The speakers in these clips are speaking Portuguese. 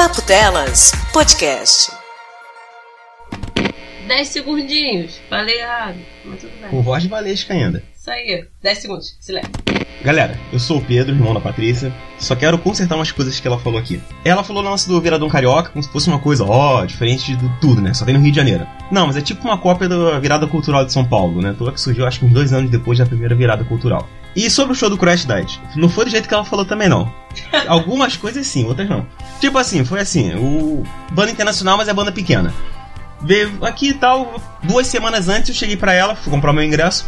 Papo Delas Podcast. 10 segundinhos. Falei errado, mas tudo bem. Com voz de valesca ainda. Isso aí. 10 segundos. Silêncio. Galera, eu sou o Pedro, irmão da Patrícia. Só quero consertar umas coisas que ela falou aqui. Ela falou no lance do Viradão Carioca como se fosse uma coisa, ó, diferente de tudo, né? Só tem no Rio de Janeiro. Não, mas é tipo uma cópia da virada cultural de São Paulo, né? Toda que surgiu acho que uns dois anos depois da primeira virada cultural. E sobre o show do Crash Diet, não foi do jeito que ela falou também, não. Algumas coisas sim, outras não. Tipo assim, foi assim, o banda internacional, mas é banda pequena. Veio aqui e tal, duas semanas antes eu cheguei pra ela, fui comprar meu ingresso.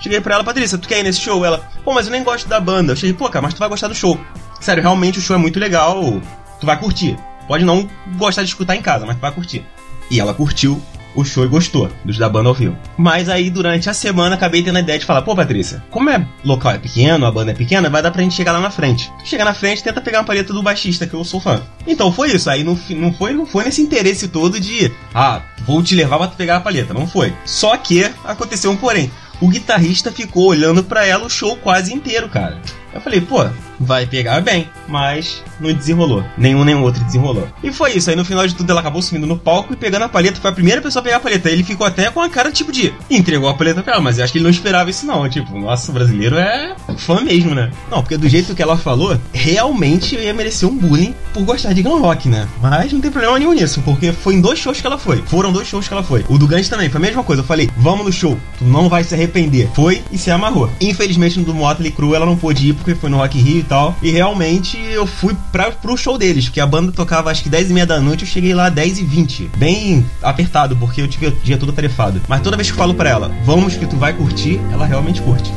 Cheguei pra ela, Patrícia, tu quer ir nesse show? Ela, pô, mas eu nem gosto da banda. Eu cheguei, pô, cara, mas tu vai gostar do show. Sério, realmente o show é muito legal, tu vai curtir. Pode não gostar de escutar em casa, mas tu vai curtir. E ela curtiu o show e gostou dos da banda vivo. Mas aí, durante a semana, acabei tendo a ideia de falar: pô, Patrícia, como é local é pequeno, a banda é pequena, vai dar pra gente chegar lá na frente. Chega na frente, tenta pegar uma palheta do baixista, que eu sou fã. Então foi isso. Aí não, não, foi, não foi nesse interesse todo de, ah, vou te levar pra pegar a palheta. Não foi. Só que aconteceu um porém. O guitarrista ficou olhando para ela o show quase inteiro, cara. Eu falei, pô, vai pegar bem, mas não desenrolou. Nenhum nem outro desenrolou. E foi isso. Aí no final de tudo ela acabou sumindo no palco e pegando a palheta. Foi a primeira pessoa a pegar a palheta. Ele ficou até com a cara tipo de entregou a palheta pra ela, mas eu acho que ele não esperava isso não. Tipo, nossa, o brasileiro é fã mesmo, né? Não, porque do jeito que ela falou, realmente eu ia merecer um bullying por gostar de glam rock, né? Mas não tem problema nenhum nisso, porque foi em dois shows que ela foi. Foram dois shows que ela foi. O do Guns também foi a mesma coisa. Eu falei, vamos no show, tu não vai se arrepender. Foi e se amarrou. Infelizmente no do Motley Crue ela não pôde ir porque foi no Rock Rio e tal. E realmente eu fui pra, pro show deles, porque a banda tocava acho que 10 e meia da noite, eu cheguei lá 10 e 20. Bem apertado, porque eu tive o dia todo tarefado. Mas toda vez que eu falo pra ela, vamos que tu vai curtir, ela realmente curte.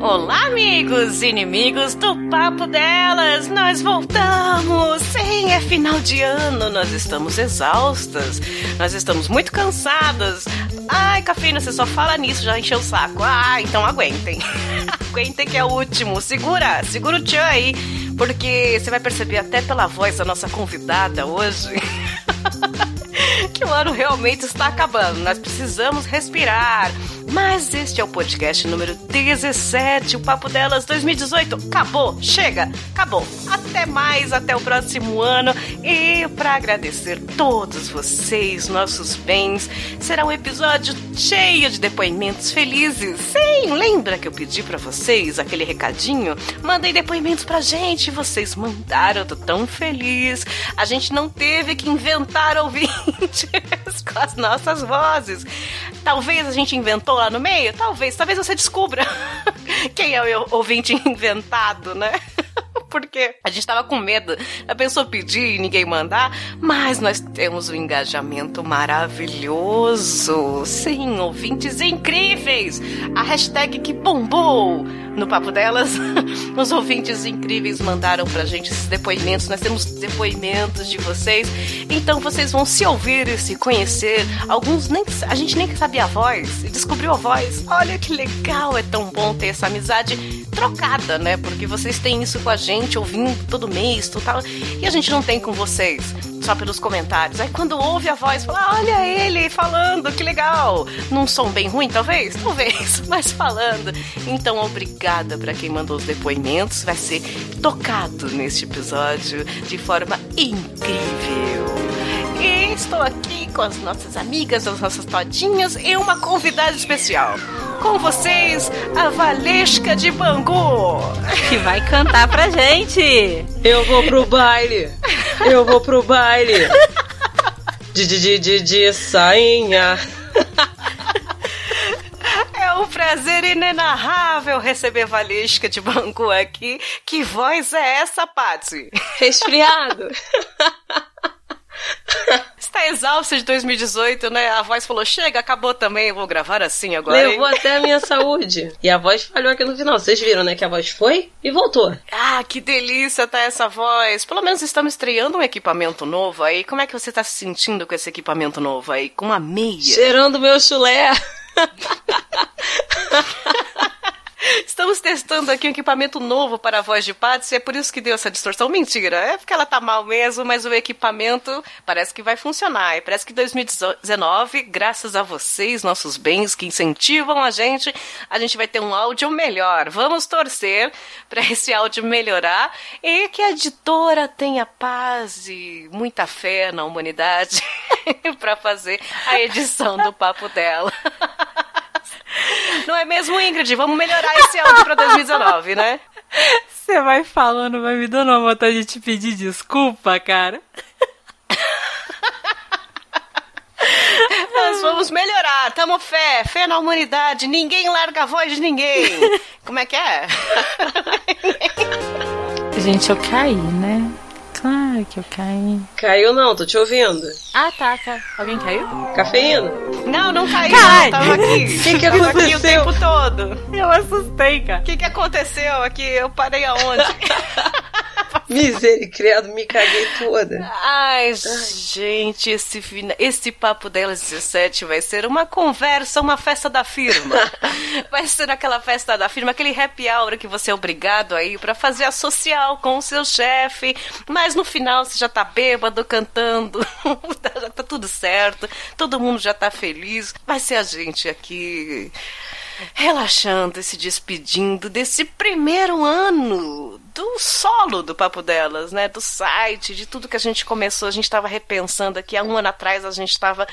Olá, amigos inimigos do Papo Delas! Nós voltamos! Sim, é final de ano, nós estamos exaustas, nós estamos muito cansadas. Ai, Cafeína, você só fala nisso, já encheu o saco. Ah, então aguentem. aguentem que é o último. Segura, segura o tchan aí, porque você vai perceber até pela voz da nossa convidada hoje. que o ano realmente está acabando. Nós precisamos respirar. Mas este é o podcast número 17, o Papo Delas 2018. Acabou, chega, acabou. Até mais, até o próximo ano. E para agradecer todos vocês, nossos bens, será um episódio cheio de depoimentos felizes. Sim, lembra que eu pedi para vocês aquele recadinho? Mandei depoimentos pra gente, vocês mandaram, eu tô tão feliz. A gente não teve que inventar ouvintes com as nossas vozes. Talvez a gente inventou lá no meio? Talvez. Talvez você descubra quem é o ouvinte inventado, né? Porque a gente tava com medo da pessoa pedir e ninguém mandar, mas nós temos um engajamento maravilhoso. Sim, ouvintes incríveis. A hashtag que bombou no papo delas, os ouvintes incríveis mandaram pra gente esses depoimentos. Nós temos depoimentos de vocês. Então vocês vão se ouvir e se conhecer. Alguns nem a gente nem sabia a voz e descobriu a voz. Olha que legal, é tão bom ter essa amizade trocada, né? Porque vocês têm isso com a gente ouvindo todo mês, tal, e a gente não tem com vocês só pelos comentários. Aí quando ouve a voz, fala: Olha ele falando, que legal. Num som bem ruim, talvez? Talvez, mas falando. Então, obrigada para quem mandou os depoimentos. Vai ser tocado neste episódio de forma incrível. E estou aqui com as nossas amigas, as nossas todinhas e uma convidada especial. Com vocês, a Valesca de Bangu. Que vai cantar pra gente. Eu vou pro baile. Eu vou pro baile. De, de, de, de, de sainha. É um prazer inenarrável receber Valesca de Bangu aqui. Que voz é essa, Patsy? Resfriado. Está exausta de 2018, né? A voz falou: chega, acabou também, eu vou gravar assim agora. Levou hein? até a minha saúde. E a voz falhou aqui no final. Vocês viram, né? Que a voz foi e voltou. Ah, que delícia tá essa voz. Pelo menos estamos estreando um equipamento novo aí. Como é que você tá se sentindo com esse equipamento novo aí? Com uma meia? Cheirando meu chulé. Estamos testando aqui um equipamento novo para a voz de Patsy, é por isso que deu essa distorção. Mentira, é porque ela tá mal mesmo, mas o equipamento parece que vai funcionar. E parece que 2019, graças a vocês, nossos bens que incentivam a gente, a gente vai ter um áudio melhor. Vamos torcer para esse áudio melhorar e que a editora tenha paz e muita fé na humanidade para fazer a edição do papo dela. Não é mesmo, Ingrid? Vamos melhorar esse áudio para 2019, né? Você vai falando, vai me dando uma vontade de te pedir desculpa, cara. Nós vamos melhorar, tamo fé, fé na humanidade, ninguém larga a voz de ninguém. Como é que é? Gente, eu caí, né? Claro que eu caí. Caiu não, tô te ouvindo. Ah, tá, tá. Alguém caiu? Cafeína? Não, não caiu, Cai! não, tava aqui. O que, que Tava aqui o aconteceu? tempo todo. Eu assustei, cara. O que, que aconteceu aqui? Eu parei aonde? Misericórdia, me caguei toda. Ai, gente, esse, esse papo delas 17 vai ser uma conversa, uma festa da firma. Vai ser aquela festa da firma, aquele happy hour que você é obrigado aí pra fazer a social com o seu chefe, mas no final você já tá bêbado, cantando, já tá tudo certo, todo mundo já tá feliz. Vai ser a gente aqui relaxando e se despedindo desse primeiro ano do solo do Papo Delas, né? Do site, de tudo que a gente começou. A gente estava repensando aqui. Há um ano atrás a gente estava.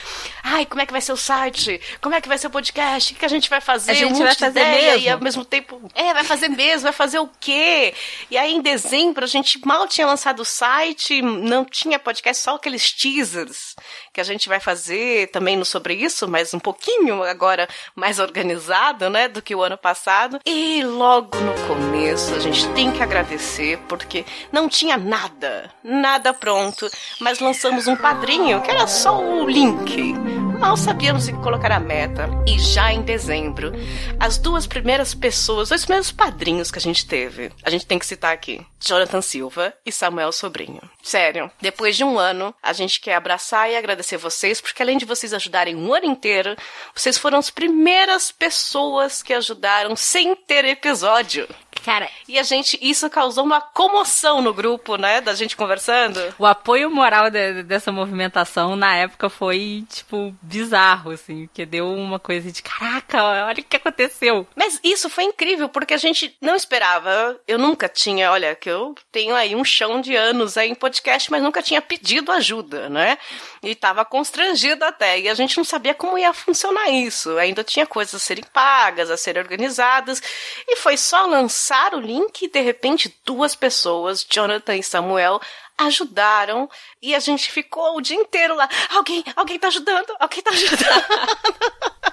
Ai, como é que vai ser o site? Como é que vai ser o podcast? O que a gente vai fazer? A gente Um vai fazer ideia, mesmo. E ao mesmo tempo. É, vai fazer mesmo, vai fazer o quê? E aí em dezembro a gente mal tinha lançado o site, não tinha podcast, só aqueles teasers que a gente vai fazer também no sobre isso, mas um pouquinho agora mais organizado, né, do que o ano passado. E logo no começo a gente tem que agradecer porque não tinha nada, nada pronto, mas lançamos um padrinho que era só o link. Mal sabíamos que colocar a meta. E já em dezembro, as duas primeiras pessoas, os primeiros padrinhos que a gente teve, a gente tem que citar aqui: Jonathan Silva e Samuel Sobrinho. Sério, depois de um ano, a gente quer abraçar e agradecer vocês, porque além de vocês ajudarem um ano inteiro, vocês foram as primeiras pessoas que ajudaram sem ter episódio. Cara, E a gente, isso causou uma comoção no grupo, né? Da gente conversando. o apoio moral de- dessa movimentação na época foi, tipo, bizarro, assim, porque deu uma coisa de caraca, olha o que aconteceu. Mas isso foi incrível, porque a gente não esperava. Eu nunca tinha, olha, que eu tenho aí um chão de anos aí em podcast, mas nunca tinha pedido ajuda, né? E tava constrangido até. E a gente não sabia como ia funcionar isso. Ainda tinha coisas a serem pagas, a serem organizadas. E foi só lançar o link e de repente duas pessoas, Jonathan e Samuel, ajudaram e a gente ficou o dia inteiro lá. Alguém, alguém tá ajudando, alguém tá ajudando.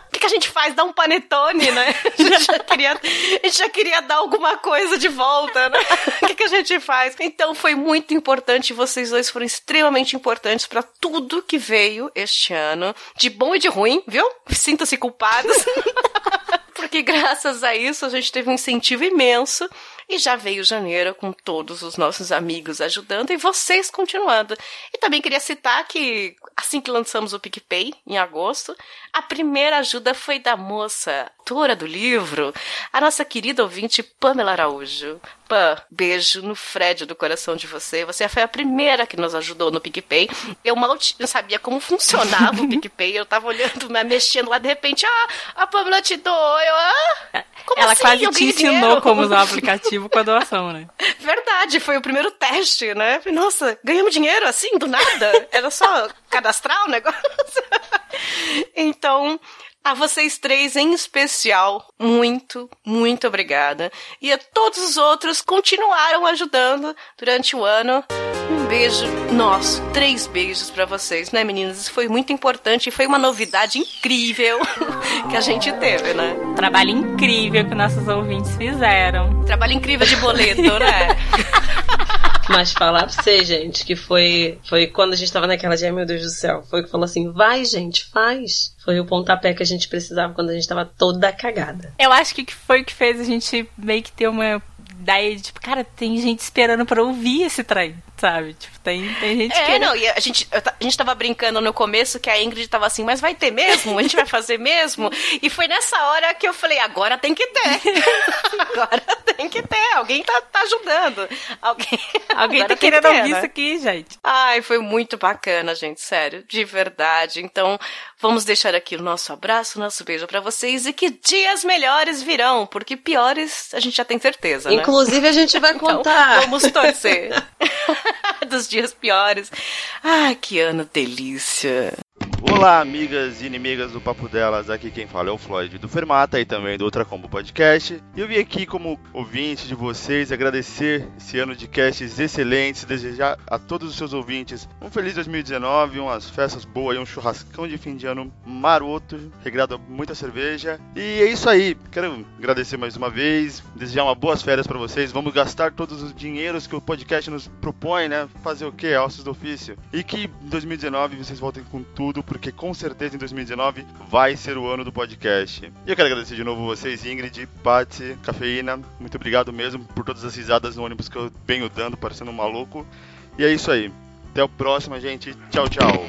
Que, a gente faz? Dá um panetone, né? A gente já queria, a gente já queria dar alguma coisa de volta, né? O que, que a gente faz? Então foi muito importante, vocês dois foram extremamente importantes pra tudo que veio este ano, de bom e de ruim, viu? Sinta-se culpados. Porque graças a isso a gente teve um incentivo imenso e já veio janeiro com todos os nossos amigos ajudando e vocês continuando. E também queria citar que assim que lançamos o PicPay, em agosto, a primeira ajuda foi da moça, autora do livro, a nossa querida ouvinte Pamela Araújo. Pam, beijo no Fred do coração de você. Você foi a primeira que nos ajudou no PicPay. Eu mal sabia como funcionava o PicPay. Eu tava olhando, né, mexendo lá, de repente, ah, a Pamela te doou. Eu, ah, como Ela assim? quase Eu te ensinou dinheiro? como usar o aplicativo com a doação, né? Verdade, foi o primeiro teste, né? Nossa, ganhamos dinheiro assim, do nada? Era só cadastrar o negócio? Então, a vocês três em especial, muito, muito obrigada. E a todos os outros continuaram ajudando durante o ano. Um beijo nosso, três beijos pra vocês, né, meninas? Isso foi muito importante e foi uma novidade incrível que a gente teve, né? Trabalho incrível que nossos ouvintes fizeram. Trabalho incrível de boleto, né? Mas falar pra você, gente, que foi, foi quando a gente tava naquela de, meu Deus do céu, foi que falou assim, vai gente, faz. Foi o pontapé que a gente precisava quando a gente tava toda cagada. Eu acho que foi o que fez a gente meio que ter uma daí, tipo, cara, tem gente esperando pra ouvir esse trem, sabe? Tipo, tem, tem gente é, que. não, e a gente, a gente tava brincando no começo que a Ingrid tava assim, mas vai ter mesmo? A gente vai fazer mesmo? E foi nessa hora que eu falei, agora tem que ter. agora tem que ter. Alguém tá, tá ajudando. Alguém, Alguém tá querendo ter, ouvir né? isso aqui, gente. Ai, foi muito bacana, gente, sério, de verdade. Então, vamos deixar aqui o nosso abraço, o nosso beijo pra vocês e que dias melhores virão, porque piores a gente já tem certeza, né? Inclusive, a gente vai Então, contar. vamos torcer. Dos dias piores. Ai, que ano delícia. Olá, amigas e inimigas do Papo Delas. Aqui quem fala é o Floyd do Fermata e também do Outra Combo Podcast. E eu vim aqui como ouvinte de vocês agradecer esse ano de casts excelentes, desejar a todos os seus ouvintes um feliz 2019, umas festas boas e um churrascão de fim de ano maroto, regrado a muita cerveja. E é isso aí. Quero agradecer mais uma vez, desejar uma boas férias para vocês. Vamos gastar todos os dinheiros que o podcast nos propõe, né? Fazer o quê? Alços do ofício. E que em 2019 vocês voltem com tudo, porque com certeza em 2019 vai ser o ano do podcast. E eu quero agradecer de novo vocês, Ingrid, Patsy, Cafeína. Muito obrigado mesmo por todas as risadas no ônibus que eu venho dando, parecendo um maluco. E é isso aí. Até o próximo, gente. Tchau, tchau.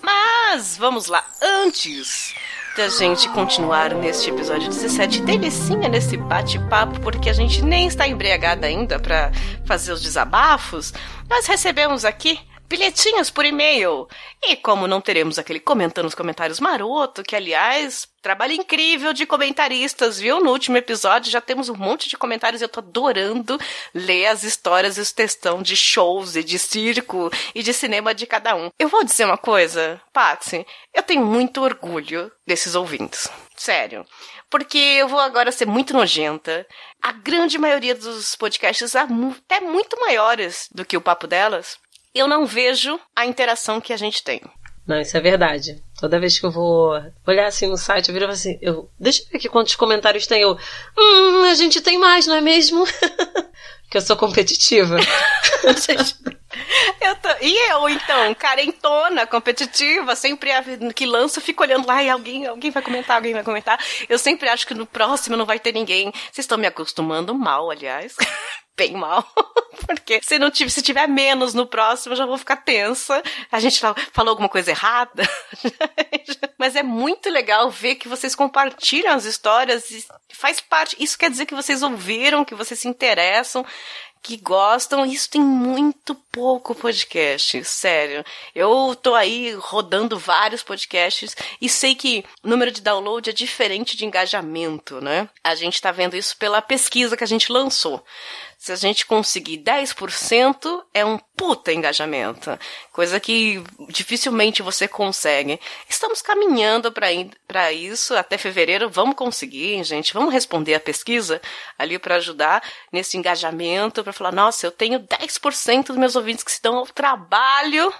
Mas vamos lá, antes da gente continuar neste episódio 17, delicinha nesse bate-papo, porque a gente nem está embriagada ainda para fazer os desabafos, nós recebemos aqui bilhetinhos por e-mail. E como não teremos aquele comentando os comentários maroto, que aliás, trabalho incrível de comentaristas, viu? No último episódio já temos um monte de comentários eu tô adorando ler as histórias e os textão de shows e de circo e de cinema de cada um. Eu vou dizer uma coisa, Patsy, eu tenho muito orgulho desses ouvintes. Sério. Porque eu vou agora ser muito nojenta. A grande maioria dos podcasts, até muito maiores do que o papo delas, eu não vejo a interação que a gente tem. Não, isso é verdade. Toda vez que eu vou olhar assim no site, eu viro assim, eu, deixa eu ver aqui quantos comentários tem. Eu, hum, a gente tem mais, não é mesmo? Porque eu sou competitiva. eu tô, e eu, então, carentona, competitiva, sempre que lanço, fico olhando lá e alguém, alguém vai comentar, alguém vai comentar. Eu sempre acho que no próximo não vai ter ninguém. Vocês estão me acostumando mal, aliás. Bem mal. Porque se não tiver, se tiver menos no próximo, eu já vou ficar tensa. A gente falou alguma coisa errada. Mas é muito legal ver que vocês compartilham as histórias e faz parte. Isso quer dizer que vocês ouviram, que vocês se interessam que gostam, isso tem muito pouco podcast, sério. Eu tô aí rodando vários podcasts e sei que o número de download é diferente de engajamento, né? A gente tá vendo isso pela pesquisa que a gente lançou. Se a gente conseguir 10%, é um puta engajamento. Coisa que dificilmente você consegue. Estamos caminhando para isso até fevereiro. Vamos conseguir, gente. Vamos responder a pesquisa ali para ajudar nesse engajamento. Para falar, nossa, eu tenho 10% dos meus ouvintes que se dão ao trabalho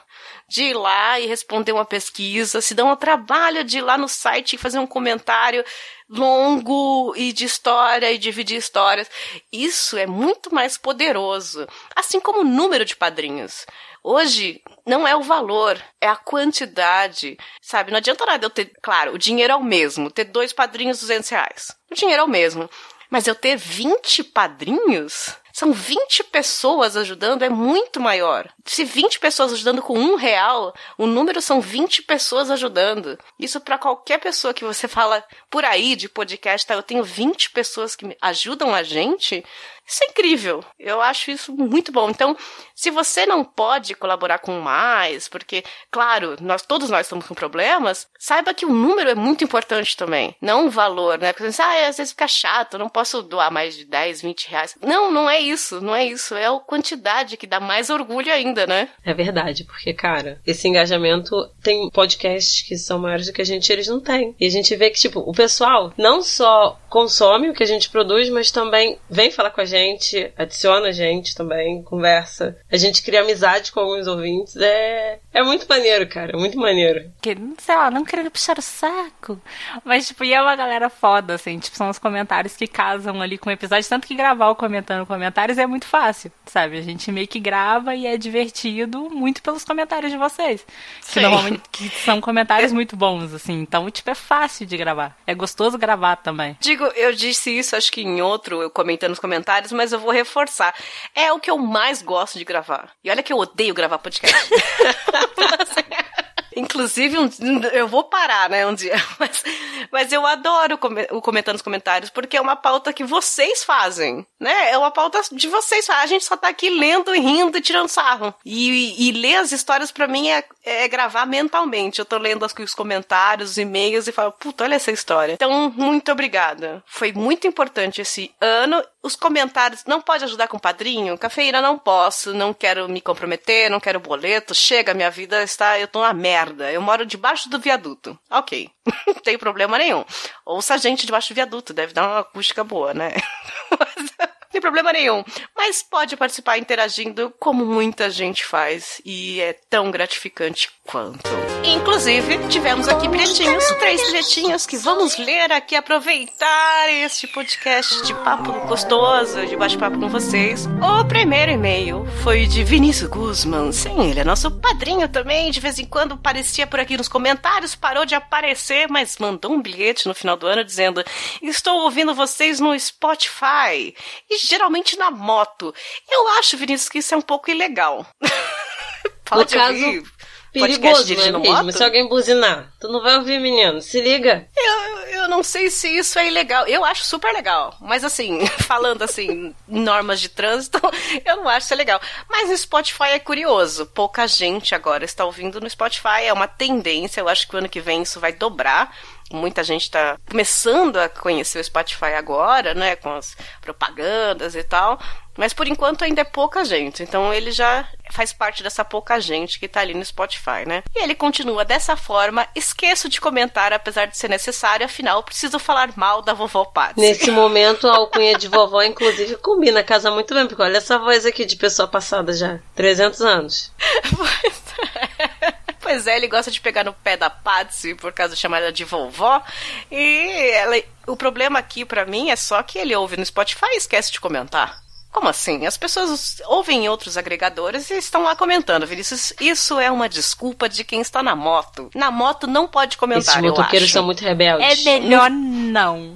de ir lá e responder uma pesquisa, se dão ao trabalho de ir lá no site e fazer um comentário longo e de história e dividir histórias. Isso é muito mais poderoso. Assim como o número de padrinhos. Hoje não é o valor, é a quantidade, sabe? Não adianta nada eu ter, claro, o dinheiro é o mesmo, ter dois padrinhos 200 reais. O dinheiro é o mesmo. Mas eu ter 20 padrinhos, são 20 pessoas ajudando, é muito maior. Se 20 pessoas ajudando com um real, o número são 20 pessoas ajudando. Isso para qualquer pessoa que você fala por aí de podcast, tá? Eu tenho 20 pessoas que ajudam a gente. Isso é incrível. Eu acho isso muito bom. Então, se você não pode colaborar com mais, porque, claro, nós todos nós estamos com problemas, saiba que o número é muito importante também. Não o valor, né? Porque você ah, às vezes fica chato, não posso doar mais de 10, 20 reais. Não, não é isso, não é isso. É a quantidade que dá mais orgulho ainda, né? É verdade, porque, cara, esse engajamento tem podcasts que são maiores do que a gente, eles não têm. E a gente vê que, tipo, o pessoal não só consome o que a gente produz, mas também vem falar com a gente gente, adiciona a gente também, conversa. A gente cria amizade com alguns ouvintes. É, é muito maneiro, cara. É muito maneiro. Que, sei lá, não querendo puxar o saco. Mas, tipo, e é uma galera foda, assim. Tipo, são os comentários que casam ali com o episódio. Tanto que gravar o comentando comentários é muito fácil, sabe? A gente meio que grava e é divertido muito pelos comentários de vocês. Que Sim. normalmente que são comentários muito bons, assim. Então, tipo, é fácil de gravar. É gostoso gravar também. Digo, eu disse isso acho que em outro, eu comentando nos comentários, mas eu vou reforçar. É o que eu mais gosto de gravar. E olha que eu odeio gravar podcast. Inclusive, um- eu vou parar, né, um dia. Mas, mas eu adoro o comentando nos comentários, porque é uma pauta que vocês fazem, né? É uma pauta de vocês. A gente só tá aqui lendo, e rindo e tirando sarro. E, e ler as histórias pra mim é, é gravar mentalmente. Eu tô lendo as- os comentários, os e-mails e falo, puta, olha essa história. Então, muito obrigada. Foi muito importante esse ano. Os comentários, não pode ajudar com padrinho? Cafeína, não posso, não quero me comprometer, não quero boleto. Chega, minha vida está, eu tô na merda. Eu moro debaixo do viaduto. Ok, não tem problema nenhum. Ouça a gente debaixo do viaduto, deve dar uma acústica boa, né? Tem problema nenhum. Mas pode participar interagindo como muita gente faz. E é tão gratificante quanto. Inclusive, tivemos aqui bilhetinhos, três bilhetinhos que vamos ler aqui, aproveitar este podcast de papo gostoso, de bate-papo com vocês. O primeiro e-mail foi de Vinícius Guzman. Sim, ele é nosso padrinho também. De vez em quando aparecia por aqui nos comentários, parou de aparecer, mas mandou um bilhete no final do ano dizendo: Estou ouvindo vocês no Spotify. E geralmente na moto. Eu acho, Vinícius, que isso é um pouco ilegal. Pode caso, ouvir Perigoso, não é dirigindo mesmo? moto? Se alguém buzinar, tu não vai ouvir, menino. Se liga. Eu, eu não sei se isso é ilegal. Eu acho super legal. Mas assim, falando assim, normas de trânsito, eu não acho isso legal. Mas no Spotify é curioso. Pouca gente agora está ouvindo no Spotify. É uma tendência. Eu acho que o ano que vem isso vai dobrar. Muita gente está começando a conhecer o Spotify agora, né? Com as propagandas e tal. Mas por enquanto ainda é pouca gente. Então ele já faz parte dessa pouca gente que tá ali no Spotify, né? E ele continua dessa forma: esqueço de comentar, apesar de ser necessário, afinal preciso falar mal da vovó Patsy. Nesse momento, a alcunha de vovó, inclusive, combina, casa muito bem, porque olha essa voz aqui de pessoa passada já. 300 anos. Pois é, ele gosta de pegar no pé da Patsy por causa de chamar ela de vovó. E ela- o problema aqui pra mim é só que ele ouve no Spotify e esquece de comentar. Como assim? As pessoas ouvem em outros agregadores e estão lá comentando, Vinícius. Isso é uma desculpa de quem está na moto. Na moto não pode comentar, Esses eu motoqueiros acho. são muito É rebeldes. melhor não.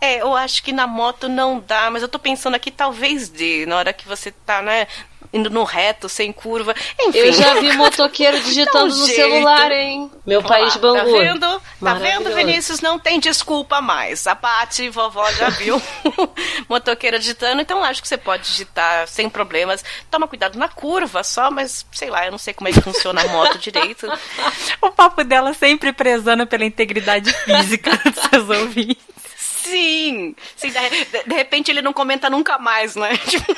É, eu acho que na moto não dá, mas eu tô pensando aqui talvez dê, na hora que você tá, né, indo no reto, sem curva. Enfim. Eu já vi motoqueiro digitando um no celular, hein? Meu país lá, Bangu. Tá vendo? Tá vendo, Vinícius? Não tem desculpa mais. A Paty, vovó, já viu motoqueira digitando, então acho que você pode digitar sem problemas. Toma cuidado na curva só, mas sei lá, eu não sei como é que funciona a moto direito. O papo dela sempre prezando pela integridade física dos seus ouvintes. Sim! Sim, de, de- de repente ele não comenta nunca mais, né? Tipo,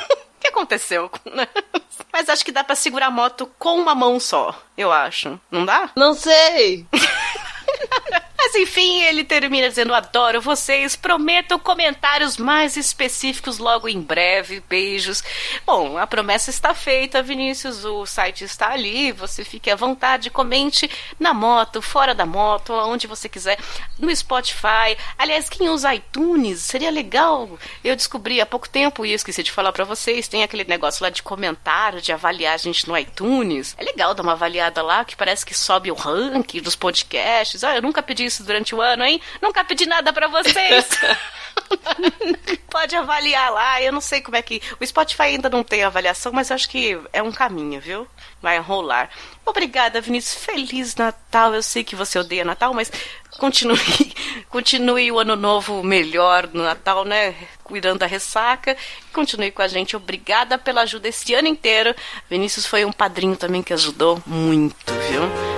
aconteceu? Mas acho que dá pra segurar a moto com uma mão só, eu acho. Não dá? Não sei. Mas enfim, ele termina dizendo: Adoro vocês, prometo comentários mais específicos logo em breve. Beijos. Bom, a promessa está feita, Vinícius. O site está ali. Você fique à vontade, comente na moto, fora da moto, onde você quiser, no Spotify. Aliás, quem usa iTunes seria legal. Eu descobri há pouco tempo e esqueci de falar pra vocês: tem aquele negócio lá de comentário, de avaliar a gente no iTunes. É legal dar uma avaliada lá, que parece que sobe o ranking dos podcasts. Ah, eu nunca pedi isso durante o ano, hein? Nunca pedi nada pra vocês. Pode avaliar lá. Eu não sei como é que. O Spotify ainda não tem avaliação, mas eu acho que é um caminho, viu? Vai rolar. Obrigada, Vinícius. Feliz Natal. Eu sei que você odeia Natal, mas continue, continue o ano novo melhor no Natal, né? Cuidando da ressaca. Continue com a gente. Obrigada pela ajuda esse ano inteiro. Vinícius foi um padrinho também que ajudou muito, viu?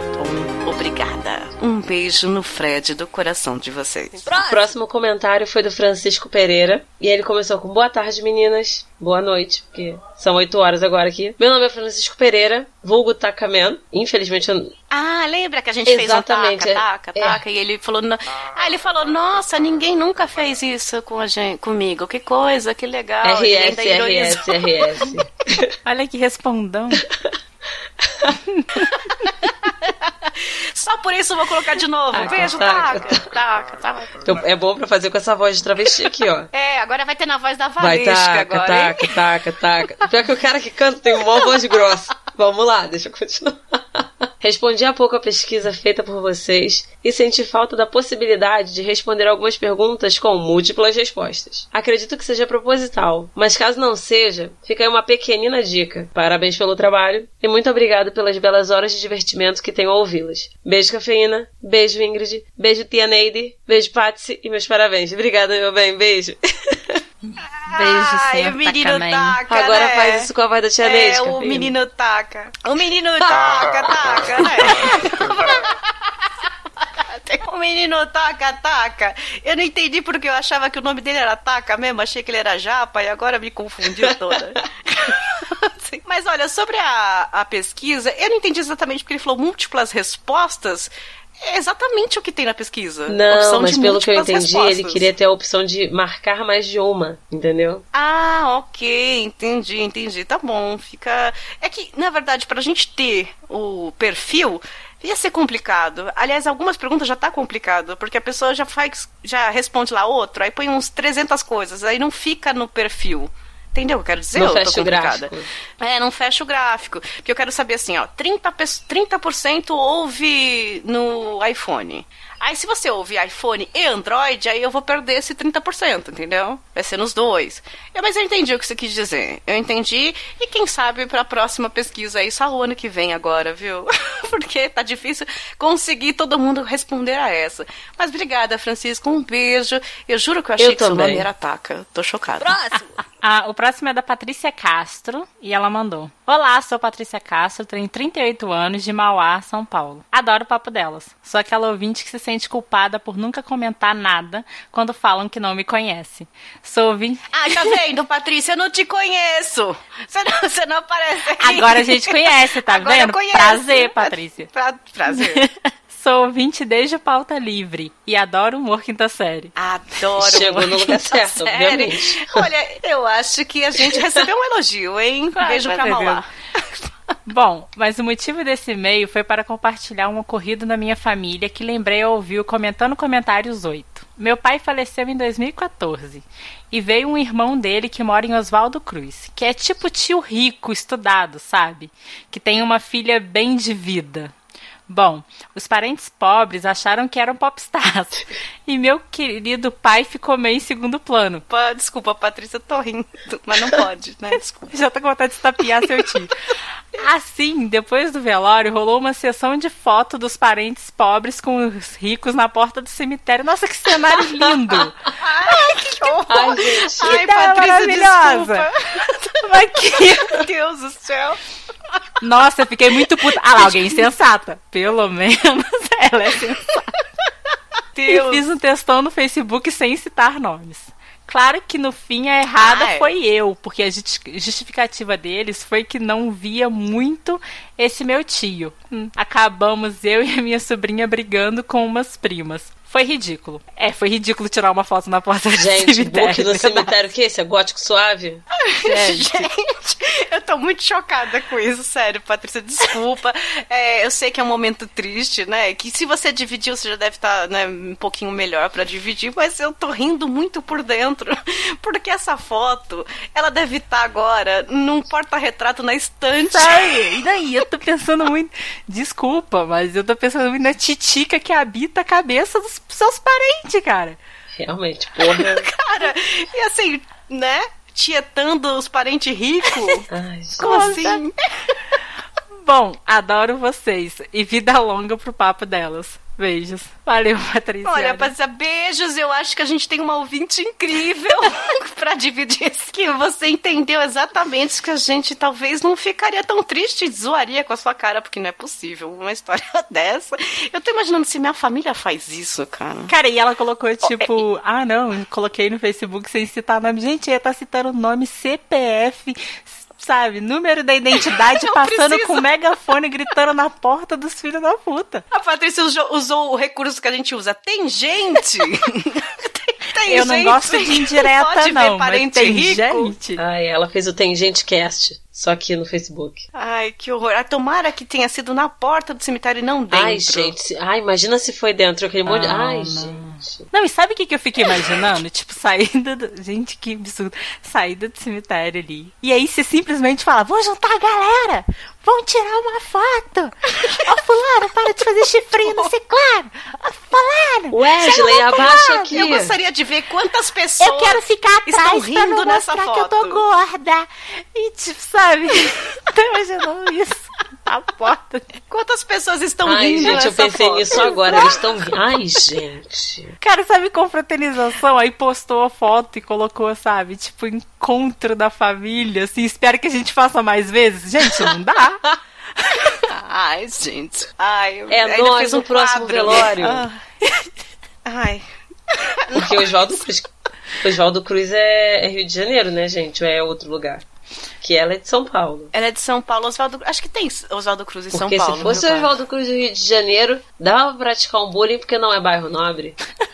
Obrigada. Um beijo no Fred do coração de vocês. O próximo comentário foi do Francisco Pereira. E ele começou com boa tarde, meninas. Boa noite, porque são 8 horas agora aqui. Meu nome é Francisco Pereira, vulgo Takaman. Infelizmente eu. Ah, lembra que a gente Exatamente, fez um é. taca, taca, taca, e ele falou, no- ah, ele falou, nossa, ninguém nunca fez isso com a gente, comigo, que coisa, que legal. RS. RS, RS. Olha que respondão. Só por isso eu vou colocar de novo. Taca, Beijo, taca, taca, taca, taca. Então, é bom pra fazer com essa voz de travesti aqui, ó. É, agora vai ter na voz da Vai, Valesca taca, agora, hein? taca, taca, taca. Pior que o cara que canta tem uma voz grossa. Vamos lá, deixa eu continuar. Respondi há pouco a pesquisa feita por vocês e senti falta da possibilidade de responder algumas perguntas com múltiplas respostas. Acredito que seja proposital, mas caso não seja, fica aí uma pequenina dica. Parabéns pelo trabalho e muito obrigado pelas belas horas de divertimento que tenho ao ouvi-las. Beijo, cafeína. Beijo, Ingrid. Beijo, tia Neide. Beijo, Patsy. E meus parabéns. Obrigada, meu bem. Beijo. Beijo, Ai, o menino taca, Agora né? faz isso com a voz da tia Neide, É, o menino taca. O menino taca, taca, né? O menino taca, taca. Eu não entendi porque eu achava que o nome dele era taca mesmo. Achei que ele era japa e agora me confundiu toda. Mas olha, sobre a, a pesquisa, eu não entendi exatamente porque ele falou múltiplas respostas. É exatamente o que tem na pesquisa. Não, mas pelo que eu entendi, ele respostas. queria ter a opção de marcar mais de uma, entendeu? Ah, ok, entendi, entendi. Tá bom, fica. É que, na verdade, pra gente ter o perfil, ia ser complicado. Aliás, algumas perguntas já tá complicado, porque a pessoa já faz, já responde lá outro, aí põe uns 300 coisas, aí não fica no perfil. Entendeu o que eu quero dizer? Não Eu tô fecha o complicada. gráfico. É, não fecha o gráfico. Porque eu quero saber assim, ó, 30%, pe- 30% ouve no iPhone. Aí se você ouve iPhone e Android, aí eu vou perder esse 30%, entendeu? Vai ser nos dois. É, mas eu entendi o que você quis dizer. Eu entendi. E quem sabe pra próxima pesquisa aí, só o ano que vem agora, viu? Porque tá difícil conseguir todo mundo responder a essa. Mas obrigada, Francisco. Um beijo. Eu juro que eu achei Eu que seu também. nome era Taca. Tô chocada. Ah, o próximo é da Patrícia Castro e ela mandou: Olá, sou Patrícia Castro, tenho 38 anos de Mauá, São Paulo. Adoro o papo delas. Sou aquela ouvinte que se sente culpada por nunca comentar nada quando falam que não me conhece. Sou ouvinte. Ah, tá vendo, Patrícia? Eu não te conheço. Você não, você não aparece aqui. Agora a gente conhece, tá Agora eu vendo? conheço. Prazer, Patrícia. Pra- prazer. Sou ouvinte desde pauta livre e adoro humor quinta série. Adoro. Chegou no lugar quinta certo, série. obviamente. Olha, eu acho que a gente recebeu um elogio, hein? Ah, Beijo pra. Mauá. Bom, mas o motivo desse e-mail foi para compartilhar um ocorrido na minha família que lembrei ao ouvir Comentando Comentários 8. Meu pai faleceu em 2014 e veio um irmão dele que mora em Oswaldo Cruz, que é tipo tio rico, estudado, sabe? Que tem uma filha bem de vida. Bom, os parentes pobres acharam que eram popstars e meu querido pai ficou meio em segundo plano. Pá, Desculpa, Patrícia, eu tô rindo, mas não pode, né? Desculpa. Já tô com vontade de estapear seu tio. Assim, depois do velório, rolou uma sessão de foto dos parentes pobres com os ricos na porta do cemitério. Nossa, que cenário lindo! Ai, que horror. Ai, gente. Ai, Que Patrícia, maravilhosa. desculpa. Mas que- Meu Deus do céu. Nossa, eu fiquei muito puta. Ah lá, alguém sensata. Pelo menos ela é sensata. E Deus. fiz um textão no Facebook sem citar nomes. Claro que no fim a errada Ah, é. foi eu, porque a justi- justificativa deles foi que não via muito esse meu tio. Hum, Acabamos eu e a minha sobrinha brigando com umas primas. Foi ridículo. É, foi ridículo tirar uma foto na porta do Gente, cemitério. book no cemitério, o que? Esse é gótico suave? Gente, eu tô muito chocada com isso, sério, Patrícia, desculpa. É, eu sei que é um momento triste, né? Que se você dividiu, você já deve estar né, um pouquinho melhor pra dividir, mas eu tô rindo muito por dentro. Porque essa foto, ela deve estar agora num porta-retrato na estante. Sabe? E daí eu tô pensando muito. Desculpa, mas eu tô pensando muito na titica que habita a cabeça dos seus parentes, cara. Realmente, porra. Cara, e assim, né? Tietando os parentes ricos. Ai. Como assim? Bom, adoro vocês e vida longa pro papo delas. Beijos. Valeu, Patrícia. Olha, Patrícia, beijos. Eu acho que a gente tem uma ouvinte incrível pra dividir isso. Que você entendeu exatamente que a gente talvez não ficaria tão triste e zoaria com a sua cara, porque não é possível uma história dessa. Eu tô imaginando se minha família faz isso, cara. Cara, e ela colocou tipo, ah não, coloquei no Facebook sem citar nome. Gente, ela tá citando nome CPF, sabe, número da identidade, Não passando precisa. com o megafone, gritando na porta dos filhos da puta. A Patrícia usou, usou o recurso que a gente usa. Tem gente. tem, tem Eu não gosto de que indireta, pode ver não, mas parente tem rico. gente. Ai, ela fez o Tem Gente Cast, só aqui no Facebook. Ai, que horror. Ah, tomara que tenha sido na porta do cemitério e não dentro. Ai, gente, ai, imagina se foi dentro aquele monte de... Ah, Ai, não. gente. Não, e sabe o que, que eu fiquei imaginando? tipo, saída do... Gente, que absurdo. Saída do cemitério ali. E aí você simplesmente fala, vou juntar a galera! Vão tirar uma foto! Ô fulano, para de fazer chifrinho no ciclano! Ô fulano! Wesley, abaixa aqui. Eu gostaria de ver quantas pessoas. Eu quero ficar estão atrás pra rindo não nessa mostrar que eu tô foto. gorda. E tipo, sabe? Tô imaginando isso. A porta. Quantas pessoas estão Ai, rindo gente, eu pensei foto? nisso agora. Eles estão... Ai, gente. Cara, sabe confraternização? Aí postou a foto e colocou, sabe? Tipo, encontro da família, assim, espero que a gente faça mais vezes. Gente, não dá. Ai, gente. Ai, É ainda nós um próximo quadro. velório. Ah. Ai. Porque o Oswaldo Cruz... O Oswaldo Cruz é, é Rio de Janeiro, né, gente? Ou é outro lugar? Que ela é de São Paulo. Ela é de São Paulo, Oswaldo. Acho que tem Oswaldo Cruz em São Porque Paulo. se fosse. Oswaldo Cruz do Rio de Janeiro, dava pra praticar um bullying porque não é bairro nobre.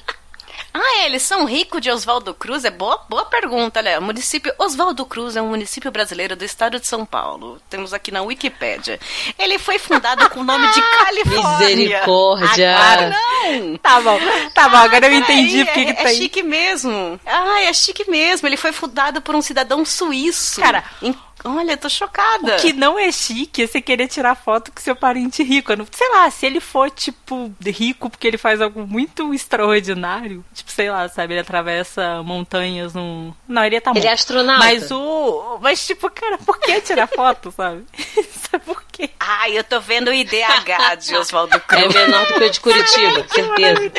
Ah, eles são ricos de Oswaldo Cruz? É boa, boa pergunta, né? O município Oswaldo Cruz é um município brasileiro do estado de São Paulo. Temos aqui na Wikipédia. Ele foi fundado com o nome de Califórnia. Misericórdia. Agora não! Tá bom, tá bom, agora eu Peraí, entendi é, porque que é tem. chique mesmo. Ah, é chique mesmo. Ele foi fundado por um cidadão suíço. Cara, Em- olha, eu tô chocada. O que não é chique é você querer tirar foto com seu parente rico. Sei lá, se ele for, tipo, rico porque ele faz algo muito extraordinário, tipo, sei lá, sabe, ele atravessa montanhas num. Não, ele ia tá Ele é astronauta. Mas o. Mas, tipo, cara, por que tirar foto, sabe? Sabe por quê? Ai, eu tô vendo o IDH de Oswaldo É Cruz. menor do que o de Curitiba, certeza.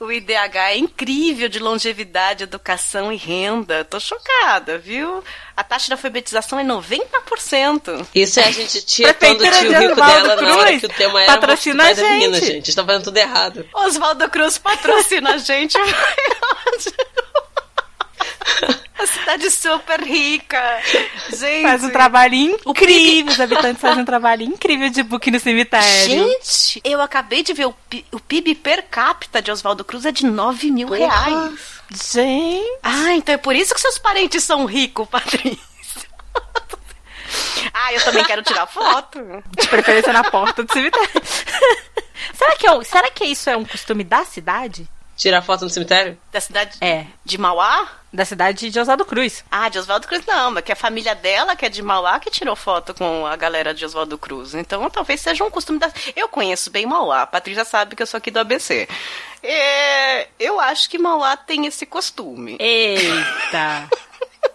O IDH é incrível de longevidade, educação e renda. Tô chocada, viu? A taxa de alfabetização é 90%. Isso é a gente tietando o tio rico dela na hora Cruz, que o tema era patrocina a gente. gente. Eles estão fazendo tudo errado. Oswaldo Cruz patrocina a gente. A cidade super rica. Gente. Faz um trabalho incrível. Os habitantes fazem um trabalho incrível de book no cemitério. Gente, eu acabei de ver o, o PIB per capita de Oswaldo Cruz é de 9 mil Porra. reais. Gente. Ah, então é por isso que seus parentes são ricos, Patrícia. ah, eu também quero tirar foto. De preferência na porta do cemitério. será, que é, será que isso é um costume da cidade? Tirar foto no cemitério? Da cidade É. de Mauá? Da cidade de Oswaldo Cruz. Ah, de Oswaldo Cruz não, mas que a família dela, que é de Mauá, que tirou foto com a galera de Oswaldo Cruz. Então talvez seja um costume da. Eu conheço bem Mauá, a Patrícia sabe que eu sou aqui do ABC. É, eu acho que Mauá tem esse costume. Eita.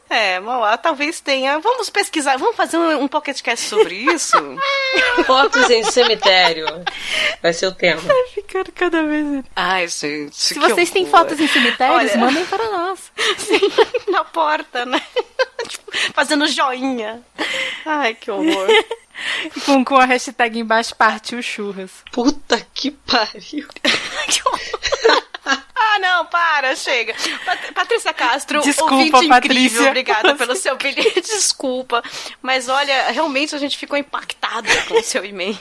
É, Mauá talvez tenha. Vamos pesquisar, vamos fazer um, um podcast sobre isso? Fotos em cemitério. Vai ser o tema. Ficando cada vez. Ai, gente. Se vocês têm fotos em cemitérios, Olha. mandem para nós. Sim, na porta, né? Tipo, Fazendo joinha. Ai, que horror. Com, com a hashtag embaixo partiu churras. Puta que pariu. Que horror. Ah, não, para, chega. Pat- Patrícia Castro, Desculpa, ouvinte Patrícia. incrível, obrigada pelo seu bilhete, desculpa. Mas olha, realmente a gente ficou impactada com o seu e-mail.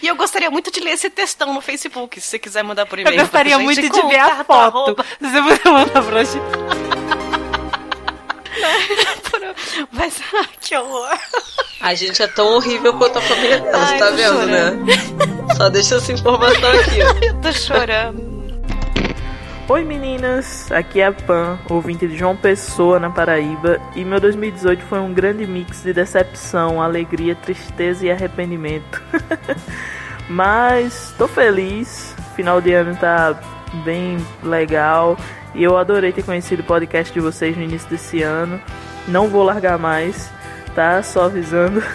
E eu gostaria muito de ler esse textão no Facebook, se você quiser mandar por Eu e-mail. pra gostaria muito de ver a foto. Se você puder mandar pra gente. Mas, ai, que horror. A gente é tão horrível quanto a família dela, você Ai, tá vendo, chorando. né? Só deixa essa informação aqui. ó. Eu tô chorando. Oi meninas, aqui é a Pan, ouvinte de João Pessoa na Paraíba, e meu 2018 foi um grande mix de decepção, alegria, tristeza e arrependimento. Mas tô feliz, final de ano tá bem legal e eu adorei ter conhecido o podcast de vocês no início desse ano. Não vou largar mais, tá? Só avisando.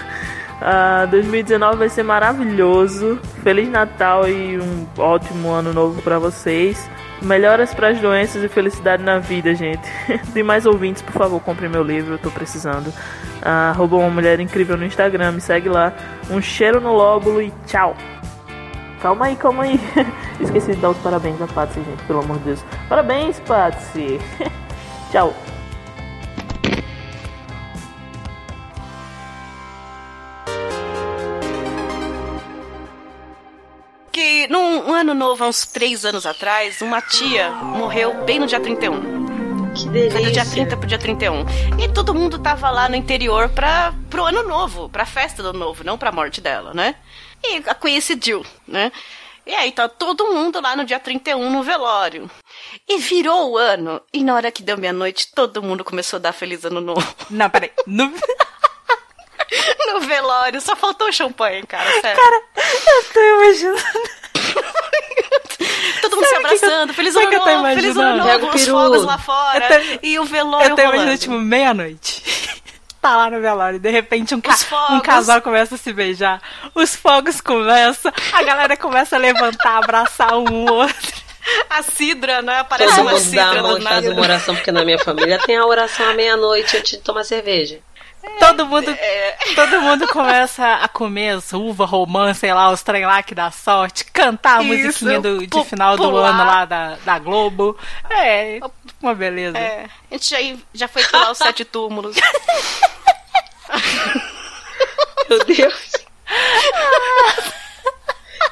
Uh, 2019 vai ser maravilhoso. Feliz Natal e um ótimo ano novo para vocês. Melhoras para as doenças e felicidade na vida, gente. Tem mais ouvintes, por favor, compre meu livro, eu tô precisando. Uh, uma mulher incrível no Instagram, me segue lá. Um cheiro no lóbulo e tchau. Calma aí, calma aí. Esqueci de dar os parabéns a Patsy, gente, pelo amor de Deus. Parabéns, Patsy. tchau. que num ano novo, há uns três anos atrás, uma tia morreu bem no dia 31. Que delícia. Foi do dia 30 pro dia 31. E todo mundo tava lá no interior pra, pro ano novo, pra festa do ano novo, não pra morte dela, né? E coincidiu, né? E aí tá todo mundo lá no dia 31 no velório. E virou o ano, e na hora que deu meia-noite, todo mundo começou a dar feliz ano novo. Não, peraí. No... no velório, só faltou champanhe, cara, sério. Cara, eu tô imaginando. Todo mundo se abraçando, feliz ano novo, feliz ano novo, os fogos lá fora, tô, e o velório Eu tô imaginando, tipo, meia-noite. Tá lá no velório. De repente, um, ca um, casal começa a se beijar. Os fogos começam, a galera começa a levantar, abraçar um outro. A cidra, né? Aparece Todo uma mundo cidra dá a mão e faz uma oração, porque na minha família tem a oração à meia-noite antes de tomar cerveja. Todo mundo, é. todo mundo começa a comer as uva, romã, sei lá, os trem lá que dá sorte, cantar a Isso, musiquinha do, de final do ano lá da, da Globo. É, uma beleza. É. A gente já, já foi pular os sete túmulos. Meu Deus.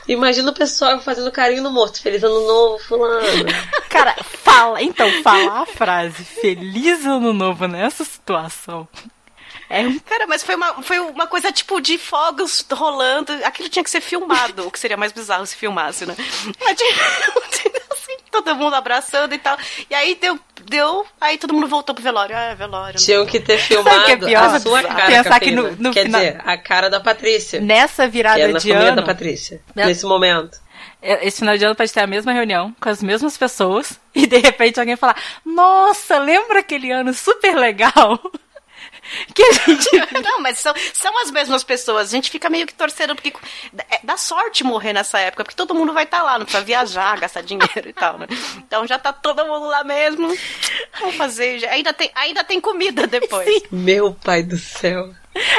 Imagina o pessoal fazendo carinho no morto. Feliz ano novo, fulano. Cara, fala. Então, falar a frase Feliz ano novo nessa situação é um... Cara, mas foi uma, foi uma coisa tipo de fogos rolando. Aquilo tinha que ser filmado, o que seria mais bizarro se filmasse, né? Mas assim, todo mundo abraçando e tal. E aí deu, deu. Aí todo mundo voltou pro velório. Ah, é velório. Tinham que ter filmado que é pior? a sua cara. Pensar que no, no Quer final... dizer, a cara da Patrícia. Nessa virada que é na de ano. da Patrícia. Né? Nesse momento. É, esse final de ano pode ter a mesma reunião com as mesmas pessoas e de repente alguém falar: Nossa, lembra aquele ano super legal? que a gente. Não, mas são, são as mesmas pessoas. A gente fica meio que torcendo, porque é, dá sorte morrer nessa época, porque todo mundo vai estar tá lá, não precisa viajar, gastar dinheiro e tal, né? Então já tá todo mundo lá mesmo. Vamos fazer. Ainda tem, ainda tem comida depois. Sim. Meu pai do céu.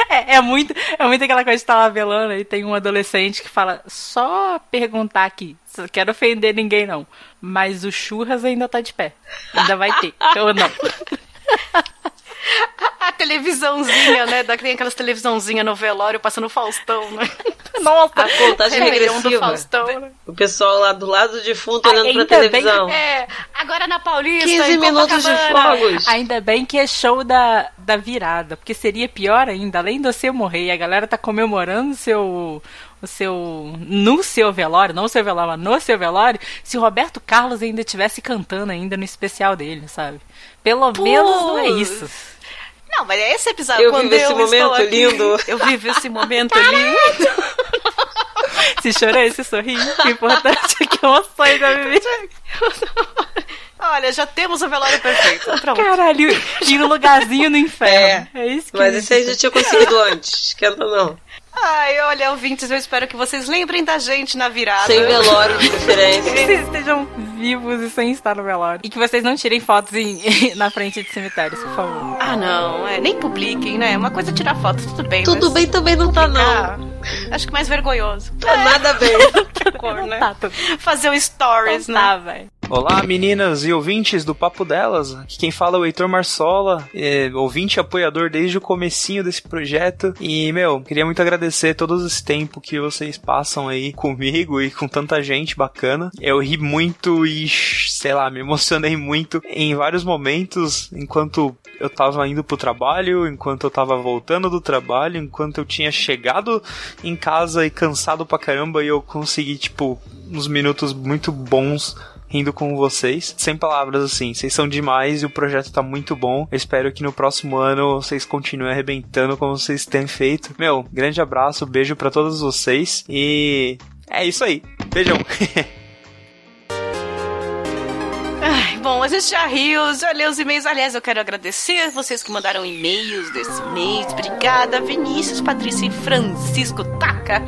É, é, muito, é muito aquela coisa de estar lá velando e tem um adolescente que fala, só perguntar aqui, não quero ofender ninguém não, mas o churras ainda tá de pé. Ainda vai ter, ou não. A televisãozinha, né? Tem aquelas televisãozinhas no velório passando Faustão, né? Nossa, a contagem regressiva. Do Faustão, né? O pessoal lá do lado do defunto olhando Ainda pra televisão. Bem, é, agora na Paulista. 15 minutos de fogos. Ainda bem que é show da, da virada, porque seria pior ainda, além de você morrer e a galera tá comemorando o seu o seu no seu velório, não o seu velório, mas no seu velório, se o Roberto Carlos ainda estivesse cantando ainda no especial dele, sabe? Pelo Pô. menos não é isso. Não, mas é esse episódio. Eu vivo esse momento aqui, lindo. Eu vivo esse momento lindo. se chorei, se sorri, o importante é que emoções da Vivi. Olha, já temos o velório perfeito. Pronto. Caralho, e um lugarzinho no inferno. É, é isso que Mas isso aí já tinha conseguido antes. Esquenta não. Ai, olha, ouvintes, eu espero que vocês lembrem da gente na virada. Sem velório de preferência. que vocês estejam vivos e sem estar no velório. E que vocês não tirem fotos em, na frente de cemitérios, por favor. Ah, não. É, nem publiquem, né? Uma coisa é tirar foto, tudo bem. Tudo bem também não tá, não. Acho que mais vergonhoso. Tá é. nada bem. Cor, né? Tá, Fazer um stories, não né? Tá, velho. Olá, meninas e ouvintes do Papo Delas. Aqui quem fala é o Heitor Marsola, é, ouvinte e apoiador desde o comecinho desse projeto. E, meu, queria muito agradecer todo esse tempo que vocês passam aí comigo e com tanta gente bacana. Eu ri muito e, sei lá, me emocionei muito em vários momentos enquanto eu tava indo pro trabalho, enquanto eu tava voltando do trabalho, enquanto eu tinha chegado em casa e cansado pra caramba e eu consegui, tipo, uns minutos muito bons rindo com vocês. Sem palavras assim, vocês são demais e o projeto tá muito bom. Eu espero que no próximo ano vocês continuem arrebentando como vocês têm feito. Meu, grande abraço, beijo para todos vocês e é isso aí. Beijão. Ai, bom, a gente já riu, já leu os e-mails. Aliás, eu quero agradecer vocês que mandaram e-mails desse mês. Obrigada, Vinícius, Patrícia e Francisco Taca.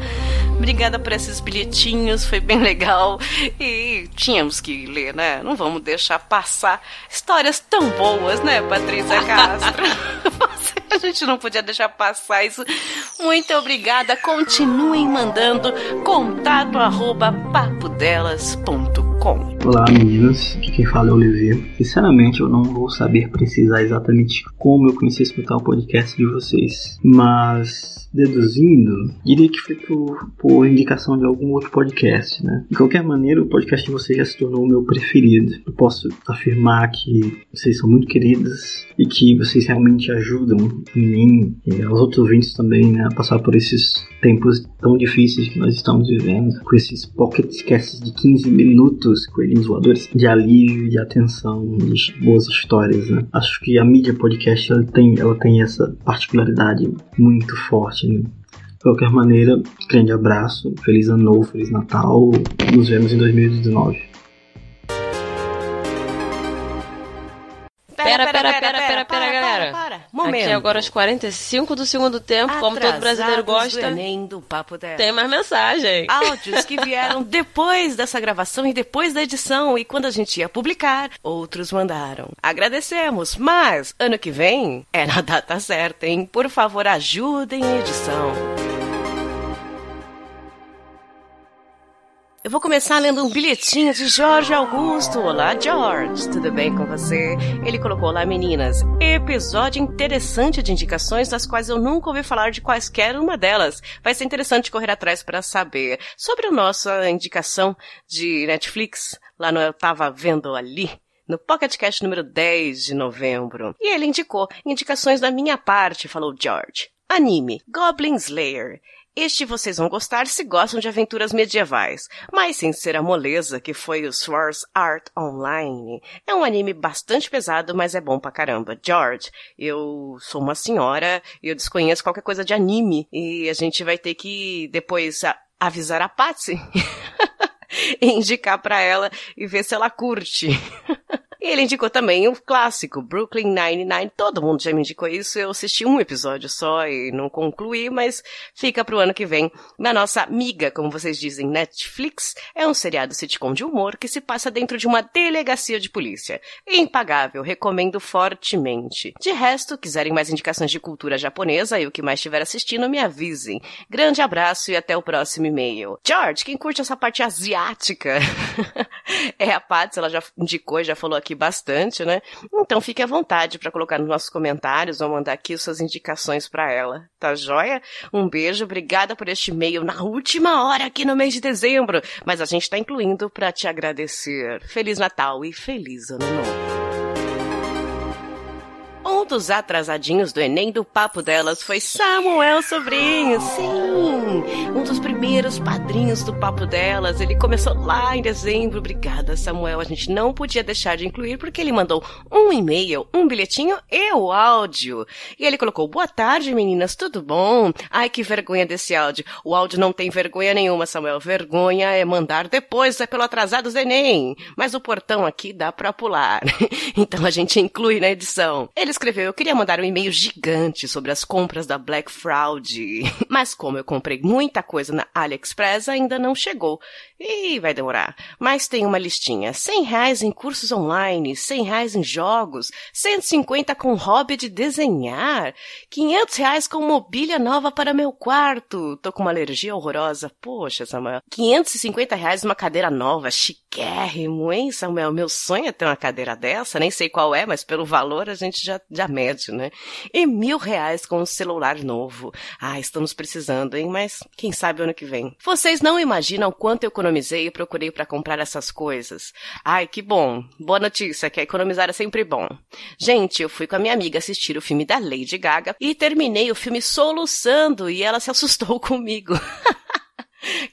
Obrigada por esses bilhetinhos, foi bem legal. E tínhamos que ler, né? Não vamos deixar passar histórias tão boas, né, Patrícia Castro? A gente não podia deixar passar isso. Muito obrigada. Continuem mandando contato arroba papodelas.com. Olá meninas, aqui quem fala é o Oliveira. Sinceramente, eu não vou saber precisar exatamente como eu comecei a escutar o podcast de vocês, mas deduzindo, diria que foi por, por indicação de algum outro podcast, né? De qualquer maneira, o podcast de vocês já se tornou o meu preferido. Eu posso afirmar que vocês são muito queridas e que vocês realmente ajudam a mim e aos outros ouvintes também né, a passar por esses tempos tão difíceis que nós estamos vivendo, com esses pocket casts de 15 minutos, coelhinhos voadores, de alívio, de atenção, de boas histórias, né? Acho que a mídia podcast ela tem, ela tem essa particularidade muito forte, né? De qualquer maneira, grande abraço, feliz ano novo, feliz Natal, nos vemos em 2019. Pera, pera, pera, pera. Momento. Aqui agora aos 45 do segundo tempo, como todo brasileiro Atrasados gosta. do Enem do Papo Dela. Tem mais mensagem. Áudios que vieram depois dessa gravação e depois da edição. E quando a gente ia publicar, outros mandaram. Agradecemos, mas ano que vem é na data certa, hein? Por favor, ajudem a edição. Eu vou começar lendo um bilhetinho de Jorge Augusto. Olá, George. Tudo bem com você? Ele colocou lá, meninas. Episódio interessante de indicações das quais eu nunca ouvi falar de quaisquer uma delas. Vai ser interessante correr atrás para saber. Sobre a nossa indicação de Netflix, lá no Eu Tava Vendo Ali, no PocketCast número 10 de novembro. E ele indicou indicações da minha parte, falou George. Anime Goblin Slayer. Este vocês vão gostar se gostam de aventuras medievais, mas sem ser a moleza que foi o Sword Art Online. É um anime bastante pesado, mas é bom pra caramba. George, eu sou uma senhora e eu desconheço qualquer coisa de anime e a gente vai ter que depois avisar a Patsy e indicar pra ela e ver se ela curte. E ele indicou também o clássico Brooklyn Nine-Nine. Todo mundo já me indicou isso. Eu assisti um episódio só e não concluí, mas fica pro ano que vem. Na nossa amiga, como vocês dizem, Netflix, é um seriado sitcom de humor que se passa dentro de uma delegacia de polícia. Impagável, recomendo fortemente. De resto, quiserem mais indicações de cultura japonesa e o que mais estiver assistindo, me avisem. Grande abraço e até o próximo e-mail. George, quem curte essa parte asiática? é a Patsy, ela já indicou já falou aqui bastante, né? Então fique à vontade para colocar nos nossos comentários ou mandar aqui suas indicações para ela. Tá joia? Um beijo, obrigada por este e-mail na última hora aqui no mês de dezembro, mas a gente tá incluindo para te agradecer. Feliz Natal e feliz Ano Novo. Um dos atrasadinhos do Enem do papo delas foi Samuel Sobrinho, sim! Um dos primeiros padrinhos do papo delas. Ele começou lá em dezembro. Obrigada, Samuel. A gente não podia deixar de incluir porque ele mandou um e-mail, um bilhetinho e o áudio. E ele colocou: Boa tarde, meninas, tudo bom? Ai, que vergonha desse áudio. O áudio não tem vergonha nenhuma, Samuel. Vergonha é mandar depois, é pelo atrasado do Enem. Mas o portão aqui dá pra pular. então a gente inclui na edição. Ele escreveu: Eu queria mandar um e-mail gigante sobre as compras da Black Fraud. Mas como eu comprei muita coisa na AliExpress, ainda não chegou. E vai demorar. Mas tem uma listinha: 100 reais em cursos online, 100 reais em jogos, 150 com hobby de desenhar, 500 reais com mobília nova para meu quarto. Tô com uma alergia horrorosa. Poxa, Samuel. 550 reais uma cadeira nova, chiquérrimo, hein, Samuel? Meu sonho é ter uma cadeira dessa, nem sei qual é, mas pelo valor a gente já, já mede, né? E mil reais com um celular novo. Ah, estamos precisando, hein? Mas quem sabe ano que vem. Vocês não imaginam quanto eu economizei e procurei para comprar essas coisas. Ai, que bom. Boa notícia, que economizar é sempre bom. Gente, eu fui com a minha amiga assistir o filme da Lady Gaga e terminei o filme soluçando e ela se assustou comigo.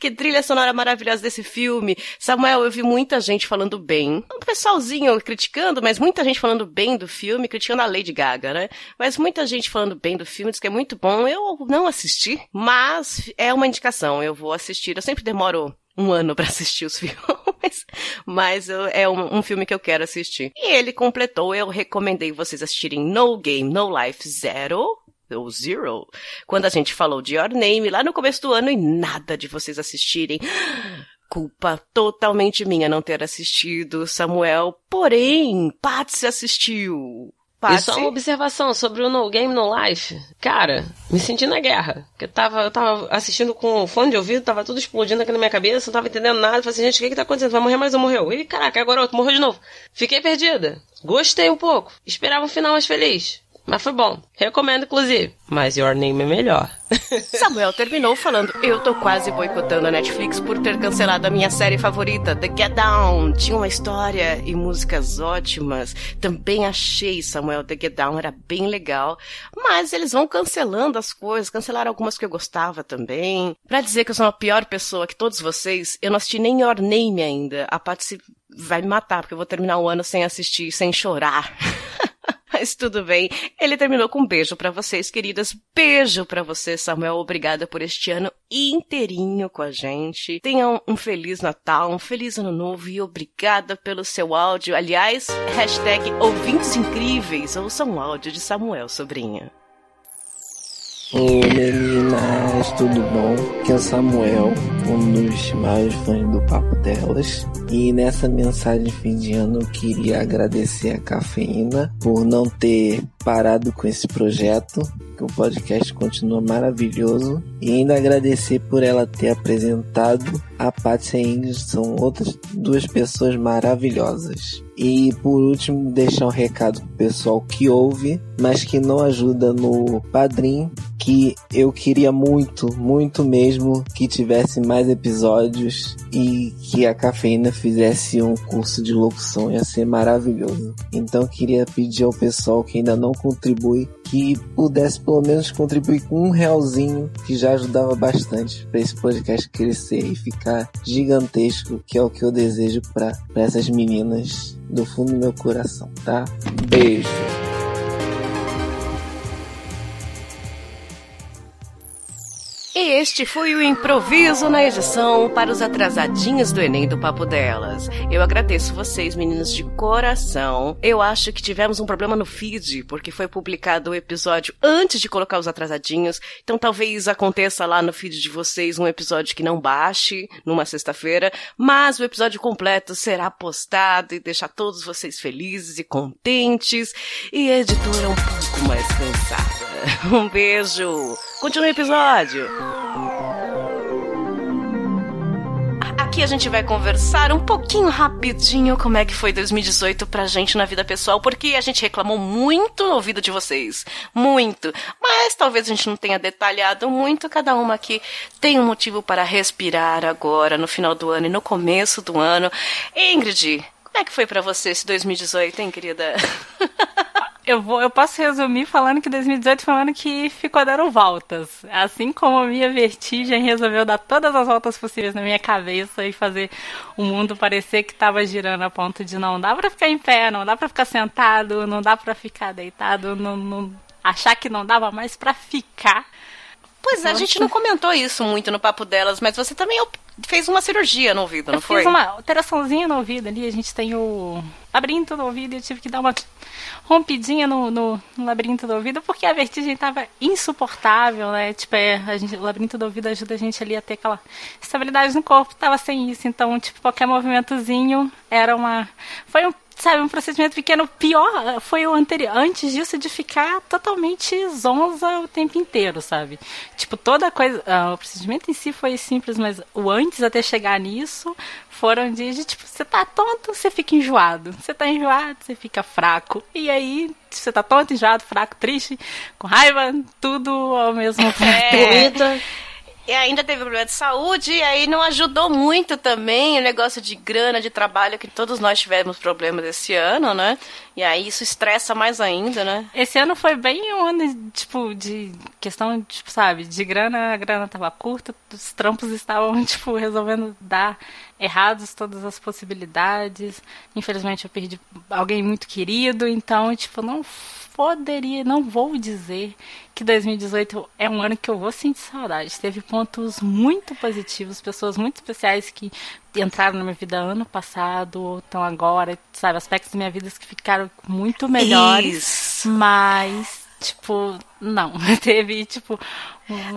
Que trilha sonora maravilhosa desse filme. Samuel, eu vi muita gente falando bem. Um pessoalzinho criticando, mas muita gente falando bem do filme, criticando a Lady Gaga, né? Mas muita gente falando bem do filme, diz que é muito bom. Eu não assisti, mas é uma indicação. Eu vou assistir. Eu sempre demoro um ano pra assistir os filmes. mas, mas eu- é um, um filme que eu quero assistir. E ele completou, eu recomendei vocês assistirem No Game, No Life Zero. Ou Zero, quando a gente falou de Your Name lá no começo do ano e nada de vocês assistirem. Culpa totalmente minha não ter assistido, Samuel. Porém, Patsy assistiu. E Patsy, só uma observação sobre o No Game No Life. Cara, me senti na guerra. Porque eu tava, eu tava assistindo com fone de ouvido, tava tudo explodindo aqui na minha cabeça, não tava entendendo nada. Falei assim, gente, o que que tá acontecendo? Vai morrer mais ou morreu? E caraca, agora outro, morreu de novo. Fiquei perdida. Gostei um pouco. Esperava um final mais feliz. Mas foi bom. Recomendo, inclusive. Mas Your Name é melhor. Samuel terminou falando: Eu tô quase boicotando a Netflix por ter cancelado a minha série favorita, The Get Down. Tinha uma história e músicas ótimas. Também achei, Samuel, The Get Down era bem legal. Mas eles vão cancelando as coisas, cancelaram algumas que eu gostava também. Pra dizer que eu sou a pior pessoa que todos vocês, eu não assisti nem Your Name ainda. A Patsy vai me matar, porque eu vou terminar o ano sem assistir, sem chorar. Mas tudo bem. Ele terminou com um beijo pra vocês, queridas. Beijo pra você, Samuel. Obrigada por este ano inteirinho com a gente. Tenham um feliz Natal, um feliz ano novo e obrigada pelo seu áudio. Aliás, hashtag ouvintes incríveis. Ouçam o áudio de Samuel, sobrinha. Oi meninas, tudo bom? Aqui é o Samuel, um dos maiores fãs do Papo Delas. E nessa mensagem fim de ano eu queria agradecer a Cafeína por não ter parado com esse projeto, que o podcast continua maravilhoso. E ainda agradecer por ela ter apresentado a Patsy e a Ingrid, são outras duas pessoas maravilhosas. E por último, deixar um recado pro pessoal que ouve, mas que não ajuda no Padrim, que eu queria muito, muito mesmo que tivesse mais episódios e que a cafeína fizesse um curso de locução, ia ser maravilhoso. Então queria pedir ao pessoal que ainda não contribui que pudesse pelo menos contribuir com um realzinho, que já ajudava bastante para esse podcast crescer e ficar gigantesco, que é o que eu desejo para essas meninas do fundo do meu coração, tá? Beijo. E este foi o improviso na edição para os atrasadinhos do Enem do Papo Delas. Eu agradeço vocês, meninos, de coração. Eu acho que tivemos um problema no feed, porque foi publicado o episódio antes de colocar os atrasadinhos. Então talvez aconteça lá no feed de vocês um episódio que não baixe numa sexta-feira, mas o episódio completo será postado e deixar todos vocês felizes e contentes e a editora um pouco mais cansada. Um beijo. Continue o episódio. Aqui a gente vai conversar um pouquinho rapidinho como é que foi 2018 pra gente na vida pessoal, porque a gente reclamou muito no ouvido de vocês. Muito. Mas talvez a gente não tenha detalhado muito. Cada uma aqui tem um motivo para respirar agora, no final do ano e no começo do ano. Ingrid, como é que foi pra você esse 2018, hein, querida? Eu, vou, eu posso resumir falando que 2018 foi um ano que ficou dando voltas. Assim como a minha vertigem resolveu dar todas as voltas possíveis na minha cabeça e fazer o mundo parecer que estava girando a ponto de não dá pra ficar em pé, não dá pra ficar sentado, não dá pra ficar deitado, não, não- achar que não dava mais pra ficar. Pois é, a gente não comentou isso muito no papo delas, mas você também fez uma cirurgia no ouvido, não Eu foi? fiz uma alteraçãozinha no ouvido ali, a gente tem o labirinto do ouvido e eu tive que dar uma rompidinha no, no, no labirinto do ouvido porque a vertigem tava insuportável, né? Tipo, é, a gente, o labirinto do ouvido ajuda a gente ali a ter aquela estabilidade no corpo, tava sem isso, então, tipo, qualquer movimentozinho era uma. Foi um sabe, um procedimento pequeno. Pior foi o anterior, antes disso, de ficar totalmente zonza o tempo inteiro, sabe? Tipo, toda coisa. ah, o procedimento em si foi simples, mas o antes até chegar nisso foram dias de tipo, você tá tonto, você fica enjoado. Você tá enjoado, você fica fraco. E aí, você tá tonto, enjoado, fraco, triste, com raiva, tudo ao mesmo tempo. É. E ainda teve problema de saúde, e aí não ajudou muito também o negócio de grana, de trabalho, que todos nós tivemos problemas esse ano, né? E aí isso estressa mais ainda, né? Esse ano foi bem um ano, tipo, de questão, tipo, sabe, de grana, a grana tava curta, os trampos estavam, tipo, resolvendo dar errados todas as possibilidades. Infelizmente eu perdi alguém muito querido, então, tipo, não poderia, não vou dizer que 2018 é um ano que eu vou sentir saudade. Teve pontos muito positivos, pessoas muito especiais que entraram na minha vida ano passado, estão agora, sabe, aspectos da minha vida que ficaram muito melhores. Isso. Mas, tipo, não. Teve, tipo.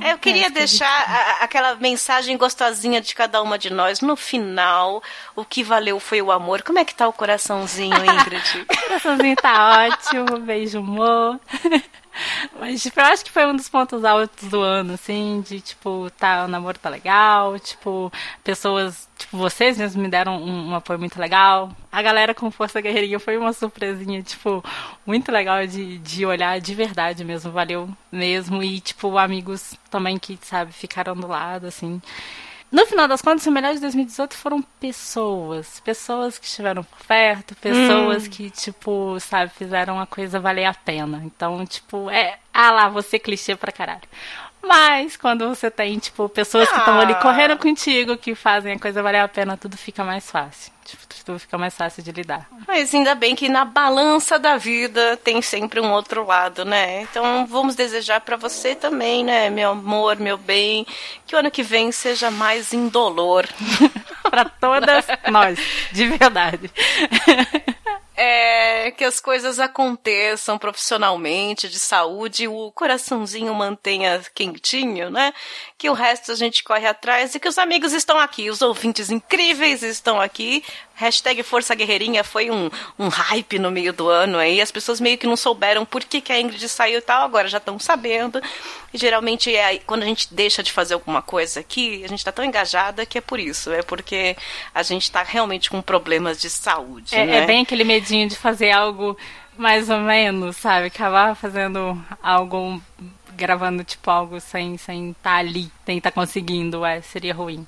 É, Eu queria de- deixar a- aquela mensagem gostosinha de cada uma de nós. No final, o que valeu foi o amor. Como é que tá o coraçãozinho, Ingrid? O coraçãozinho tá ótimo, beijo, amor. Mas, tipo, eu acho que foi um dos pontos altos do ano, assim, de, tipo, tá, o namoro tá legal, tipo, pessoas, tipo, vocês mesmos me deram um, um apoio muito legal. A galera com Força Guerreirinha foi uma surpresinha, tipo, muito legal de, de olhar de verdade mesmo, valeu mesmo. E, tipo, amigos também que, sabe, ficaram do lado, assim. No final das contas, o melhor de 2018 foram pessoas. Pessoas que estiveram por perto, pessoas que, tipo, sabe, fizeram a coisa valer a pena. Então, tipo, é. Ah lá, você clichê pra caralho. Mas quando você tem, tipo, pessoas que estão ali Ah. correndo contigo, que fazem a coisa valer a pena, tudo fica mais fácil. Tipo, tudo fica mais fácil de lidar. Mas ainda bem que na balança da vida tem sempre um outro lado, né? Então vamos desejar pra você também, né, meu amor, meu bem, que o ano que vem seja mais indolor. Pra todas nós, de verdade. É, que as coisas aconteçam profissionalmente, de saúde, o coraçãozinho mantenha quentinho, né? Que o resto a gente corre atrás e que os amigos estão aqui, os ouvintes incríveis estão aqui. Hashtag Força Guerreirinha foi um, um hype no meio do ano aí. As pessoas meio que não souberam por que, que a Ingrid saiu e tal, agora já estão sabendo. E geralmente é quando a gente deixa de fazer alguma coisa aqui, a gente tá tão engajada que é por isso. É porque a gente tá realmente com problemas de saúde. É, né? é bem aquele medinho de fazer algo mais ou menos, sabe? Acabar fazendo algo, gravando tipo algo sem sem estar ali, sem estar conseguindo, é, seria ruim.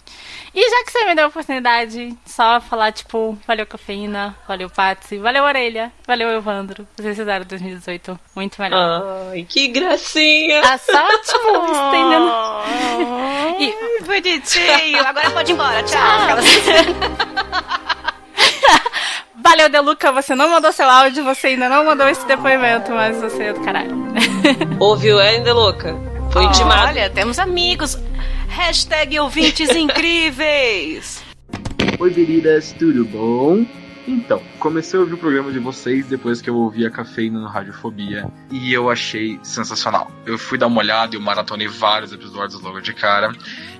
E já que você me deu a oportunidade, só falar tipo, valeu cafeína, valeu Patsy, valeu Orelha, valeu Evandro. Vocês fizeram 2018 muito melhor. Ai, que gracinha! Ah, só tipo, estendendo. E... Bonitinho. Agora pode ir embora. Tchau. Valeu, Deluca, você não mandou seu áudio, você ainda não mandou esse depoimento, mas você é do caralho. Ouviu ainda, louca? Foi intimado. Olha, temos amigos. Hashtag ouvintes incríveis. Oi, queridas, tudo bom? Então, comecei a ouvir o programa de vocês depois que eu ouvi a cafeína no Radiofobia e eu achei sensacional. Eu fui dar uma olhada e eu maratonei vários episódios logo de cara.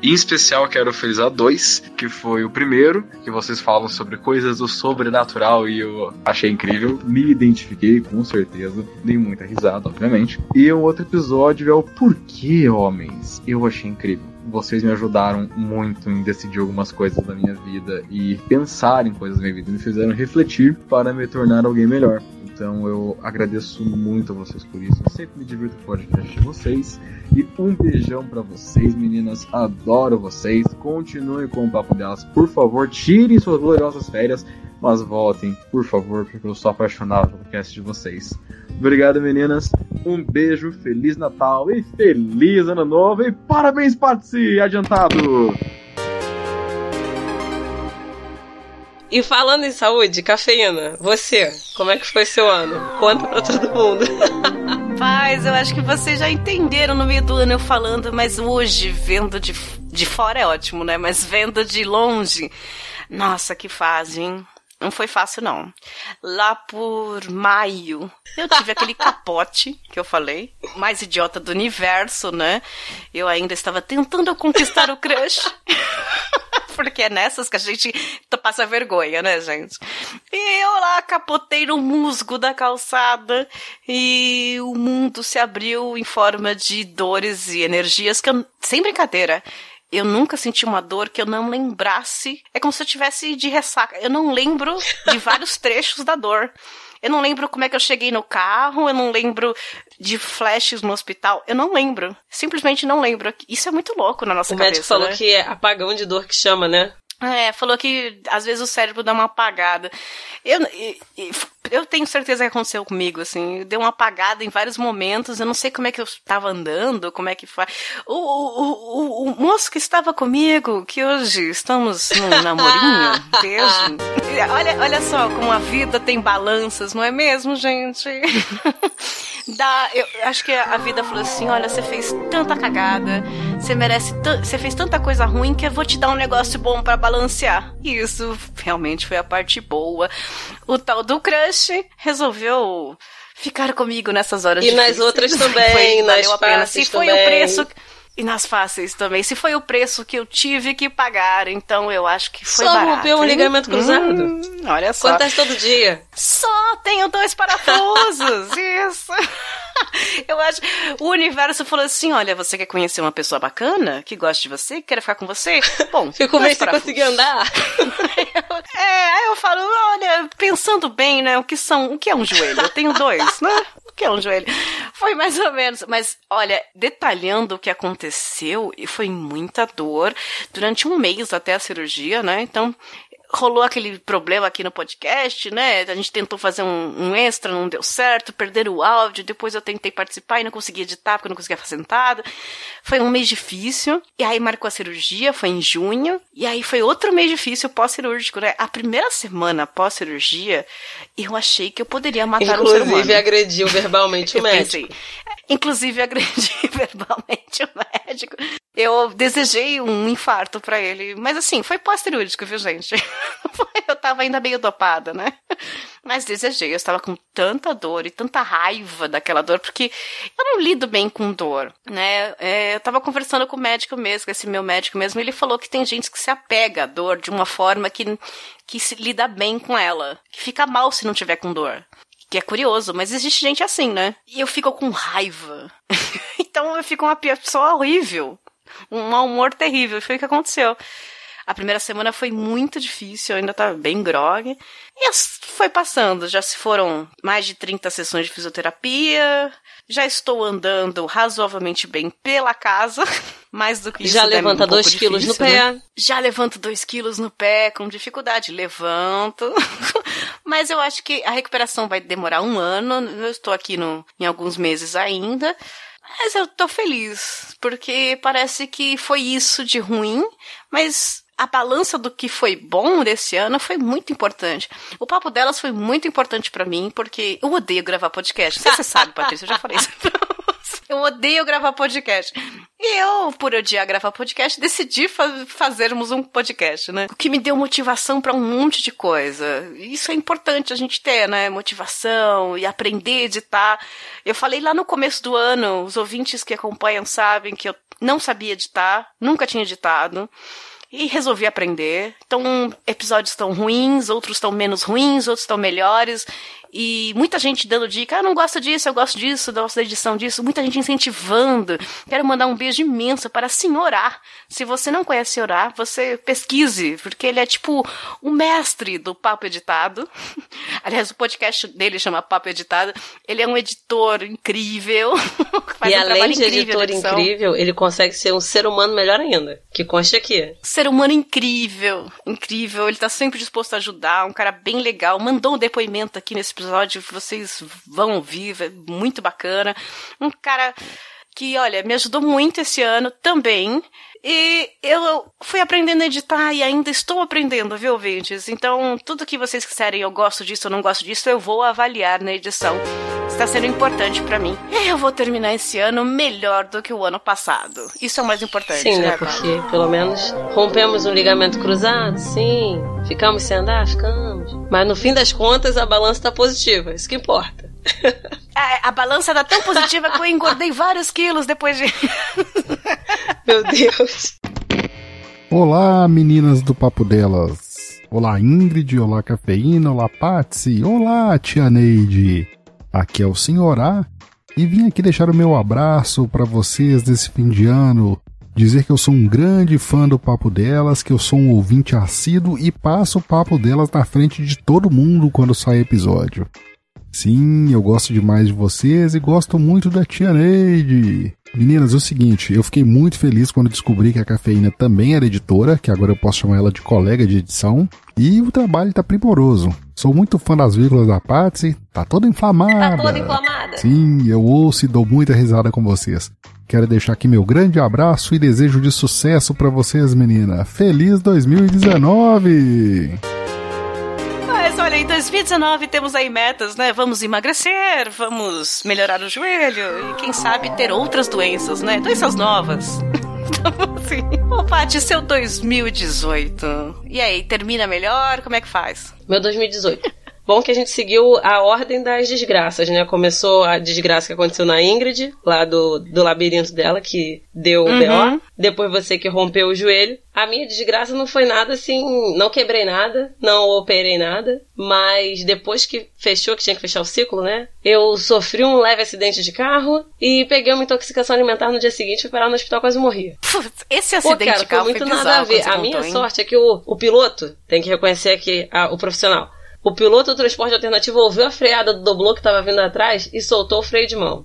E, em especial, quero felizar dois, que foi o primeiro, que vocês falam sobre coisas do sobrenatural e eu achei incrível. Me identifiquei, com certeza. Dei muita risada, obviamente. E o outro episódio é o Porquê Homens. Eu achei incrível vocês me ajudaram muito em decidir algumas coisas da minha vida e pensar em coisas da minha vida, me fizeram refletir para me tornar alguém melhor. Então eu agradeço muito a vocês por isso. Eu sempre me divirto com o podcast de vocês. E um beijão para vocês, meninas. Adoro vocês. Continuem com o papo delas. Por favor, tirem suas gloriosas férias, mas voltem, por favor, porque eu sou apaixonado pelo podcast de vocês. Obrigado, meninas. Um beijo, Feliz Natal e Feliz Ano Novo. E parabéns, Patsy, adiantado! E falando em saúde, cafeína, você, como é que foi seu ano? Conta pra todo mundo. Paz, eu acho que vocês já entenderam no meio do ano eu falando, mas hoje, vendo de, de fora é ótimo, né? Mas vendo de longe, nossa, que fase, hein? Não foi fácil, não. Lá por maio, eu tive aquele capote que eu falei, mais idiota do universo, né? Eu ainda estava tentando conquistar o crush. Porque é nessas que a gente passa vergonha, né, gente? E eu lá capotei no musgo da calçada e o mundo se abriu em forma de dores e energias que eu, sem brincadeira, eu nunca senti uma dor que eu não lembrasse. É como se eu tivesse de ressaca. Eu não lembro de vários trechos da dor. Eu não lembro como é que eu cheguei no carro, eu não lembro de flashes no hospital, eu não lembro. Simplesmente não lembro. Isso é muito louco na nossa O cabeça. médico falou né? que é apagão de dor que chama, né? É, falou que às vezes o cérebro dá uma apagada. Eu, e- e- eu tenho certeza que aconteceu comigo, assim. Deu uma apagada em vários momentos. Eu não sei como é que eu estava andando, como é que foi. O, o, o, o moço que estava comigo, que hoje estamos num namorinho, beijo. Olha, olha só como a vida tem balanças, não é mesmo, gente? dá. Eu acho que a vida falou assim: olha, você fez tanta cagada, você merece. Você fez tanta coisa ruim que eu vou te dar um negócio bom para balancear. E isso realmente foi a parte boa. O tal do crush resolveu ficar comigo nessas horas E difíceis. nas outras também, foi, nas valeu a pena. Se foi também. o preço. E nas fáceis também. Se foi o preço que eu tive que pagar, então eu acho que foi Só barato. rompeu um ligamento cruzado? Hum, olha só. Acontece todo dia. Só tenho dois parafusos. Isso. Eu acho. O universo falou assim: olha, você quer conhecer uma pessoa bacana, que gosta de você, que quer ficar com você? Bom, Fico dois bem se parafusos. conseguir andar. É, aí eu falo, olha, pensando bem, né? O que são. O que é um joelho? Eu tenho dois, né? Que é um joelho? Foi mais ou menos. Mas, olha, detalhando o que aconteceu, e foi muita dor durante um mês até a cirurgia, né? Então. Rolou aquele problema aqui no podcast, né? A gente tentou fazer um, um extra, não deu certo, perderam o áudio. Depois eu tentei participar e não consegui editar porque eu não conseguia fazer nada. Foi um mês difícil. E aí marcou a cirurgia, foi em junho. E aí foi outro mês difícil pós-cirúrgico, né? A primeira semana pós-cirurgia, eu achei que eu poderia matar um ser humano. Inclusive, agrediu verbalmente o médico. pensei. Inclusive, agredi verbalmente o médico. Eu desejei um infarto pra ele. Mas assim, foi pós-cirúrgico, viu, gente? Eu tava ainda meio dopada, né? Mas desejei. Eu estava com tanta dor e tanta raiva daquela dor, porque eu não lido bem com dor, né? É, eu tava conversando com o médico mesmo, esse meu médico mesmo, e ele falou que tem gente que se apega à dor de uma forma que, que se lida bem com ela, que fica mal se não tiver com dor. Que é curioso, mas existe gente assim, né? E eu fico com raiva. então eu fico uma pessoa horrível. Um mau humor terrível. Foi o que aconteceu. A primeira semana foi muito difícil, eu ainda tava bem grog. E foi passando, já se foram mais de 30 sessões de fisioterapia. Já estou andando razoavelmente bem pela casa. Mais do que isso. Já é levanta um pouco dois quilos no né? pé. Já levanto dois quilos no pé com dificuldade. Levanto. Mas eu acho que a recuperação vai demorar um ano. Eu estou aqui no, em alguns meses ainda. Mas eu tô feliz, porque parece que foi isso de ruim, mas a balança do que foi bom desse ano foi muito importante. O papo delas foi muito importante pra mim, porque eu odeio gravar podcast. Você sabe, Patrícia, eu já falei isso pra você. Eu odeio gravar podcast. E eu, por odiar gravar podcast, decidi fa- fazermos um podcast, né? O que me deu motivação pra um monte de coisa. Isso é importante a gente ter, né? Motivação e aprender a editar. Eu falei lá no começo do ano, os ouvintes que acompanham sabem que eu não sabia editar, nunca tinha editado. E resolvi aprender. Então, episódios estão ruins, outros estão menos ruins, outros estão melhores. E muita gente dando dica, ah, não gosto disso, eu gosto disso, eu gosto da edição disso. Muita gente incentivando. Quero mandar um beijo imenso para a senhorá. Se você não conhece Orá, você pesquise, porque ele é tipo o mestre do papo editado. Aliás, o podcast dele chama Papo Editado. Ele é um editor incrível. faz e um além de incrível editor incrível, ele consegue ser um ser humano melhor ainda. Que conste aqui. Ser humano incrível, incrível. Ele tá sempre disposto a ajudar, um cara bem legal. Mandou um depoimento aqui nesse episódio, vocês vão ouvir, é muito bacana. Um cara que, olha, me ajudou muito esse ano também. E eu fui aprendendo a editar e ainda estou aprendendo, viu, ouvintes? Então, tudo que vocês quiserem, eu gosto disso, eu não gosto disso, eu vou avaliar na edição. Está sendo importante pra mim. Eu vou terminar esse ano melhor do que o ano passado. Isso é o mais importante, Sim, né? Paulo? Porque pelo menos rompemos um ligamento cruzado, sim. Ficamos sem andar, ficamos. Mas no fim das contas a balança tá positiva, isso que importa. A, a balança tá tão positiva que eu engordei vários quilos depois de. Meu Deus. Olá, meninas do Papo Delas. Olá, Ingrid. Olá, Cafeína. Olá, Patsy. Olá, Tia Neide. Aqui é o Senhorá e vim aqui deixar o meu abraço para vocês desse fim de ano. Dizer que eu sou um grande fã do Papo Delas, que eu sou um ouvinte assíduo e passo o Papo Delas na frente de todo mundo quando sai episódio. Sim, eu gosto demais de vocês e gosto muito da Tia Neide. Meninas, é o seguinte, eu fiquei muito feliz quando descobri que a Cafeína também era editora, que agora eu posso chamar ela de colega de edição, e o trabalho tá primoroso. Sou muito fã das vírgulas da Patsy, tá toda inflamada. Tá toda inflamada. Sim, eu ouço e dou muita risada com vocês. Quero deixar aqui meu grande abraço e desejo de sucesso pra vocês, menina. Feliz 2019! Mas Mas olha, em 2019 temos aí metas, né? Vamos emagrecer, vamos melhorar o joelho e quem sabe ter outras doenças, né? Doenças novas. Assim, ô Paty, seu 2018. E aí, termina melhor? Como é que faz? Meu 2018. Bom que a gente seguiu a ordem das desgraças, né? Começou a desgraça que aconteceu na Ingrid, lá do, do labirinto dela, que deu o Uhum. BO. Depois você que rompeu o joelho. A minha desgraça não foi nada assim. Não quebrei nada, não operei nada. Mas depois que fechou, que tinha que fechar o ciclo, né? Eu sofri um leve acidente de carro e peguei uma intoxicação alimentar no dia seguinte. Fui parar no hospital quase morri. Esse Pô, acidente cara, de carro foi muito nada a ver. A minha contou, sorte é que o, o piloto, tem que reconhecer aqui a- o profissional. O piloto do transporte alternativo ouviu a freada do doblô que tava vindo atrás e soltou o freio de mão.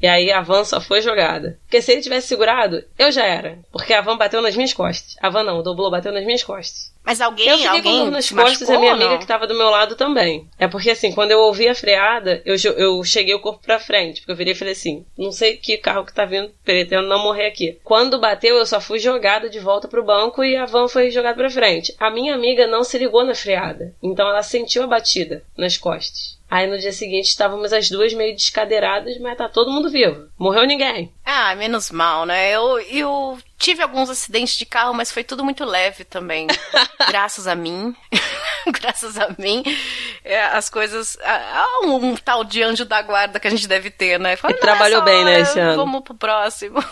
E aí a van só foi jogada. Porque se ele tivesse segurado, eu já era. Porque a van bateu nas minhas costas. A van não, o doblô bateu nas minhas costas. Mas alguém, Eu fiquei com alguém dor nas costas e a minha amiga que tava do meu lado também. É porque assim, quando eu ouvi a freada, eu, eu cheguei o corpo pra frente. Porque eu virei e falei assim: não sei que carro que tá vindo, pretendo não morrer aqui. Quando bateu, eu só fui jogada de volta pro banco e a van foi jogada pra frente. A minha amiga não se ligou na freada. Então ela sentiu a batida nas costas. Aí no dia seguinte estávamos as duas meio descadeiradas, mas tá todo mundo vivo. Morreu ninguém. Ah, menos mal, né? Eu, eu tive alguns acidentes de carro, mas foi tudo muito leve também. Graças a mim. Graças a mim. É, as coisas. Há um, um tal de anjo da guarda que a gente deve ter, né? Fala, trabalhou "Nessa bem, né, esse ano." Vamos pro próximo.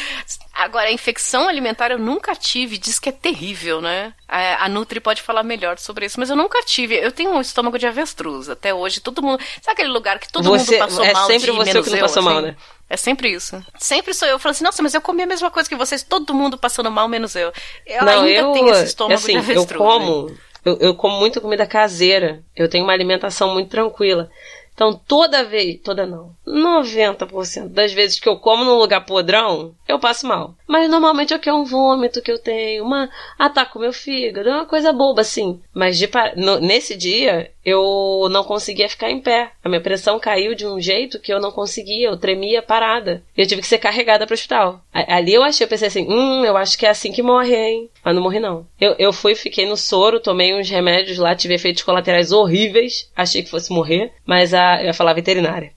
Agora, a infecção alimentar eu nunca tive. Diz que é terrível, né? A, a Nutri pode falar melhor sobre isso, mas eu nunca tive. Eu tenho um estômago de avestruz. Até hoje, todo mundo. Sabe aquele lugar que todo Você- mundo passou é mal sempre de você que não eu, passou mal, assim? né? É sempre isso. Sempre sou eu. Eu falo assim, nossa, mas eu comi a mesma coisa que vocês, todo mundo passando mal, menos eu. Eu não, ainda eu, tenho esse estômago assim, de eu avestruz. como, né? eu, eu como muita comida caseira. Eu tenho uma alimentação muito tranquila. Então, toda vez, toda não, 90% das vezes que eu como num lugar podrão, eu passo mal. Mas normalmente é que é um vômito que eu tenho, uma ataco meu fígado, é uma coisa boba assim. Mas de no- nesse dia, eu não conseguia ficar em pé. A minha pressão caiu de um jeito que eu não conseguia, eu tremia parada. Eu tive que ser carregada pro hospital. A- Ali eu achei, eu pensei assim, hum, eu acho que é assim que morre, hein? Mas não morri não. Eu, eu fui, fiquei no soro, tomei uns remédios lá, tive efeitos colaterais horríveis, achei que fosse morrer, mas a, eu ia falar veterinária.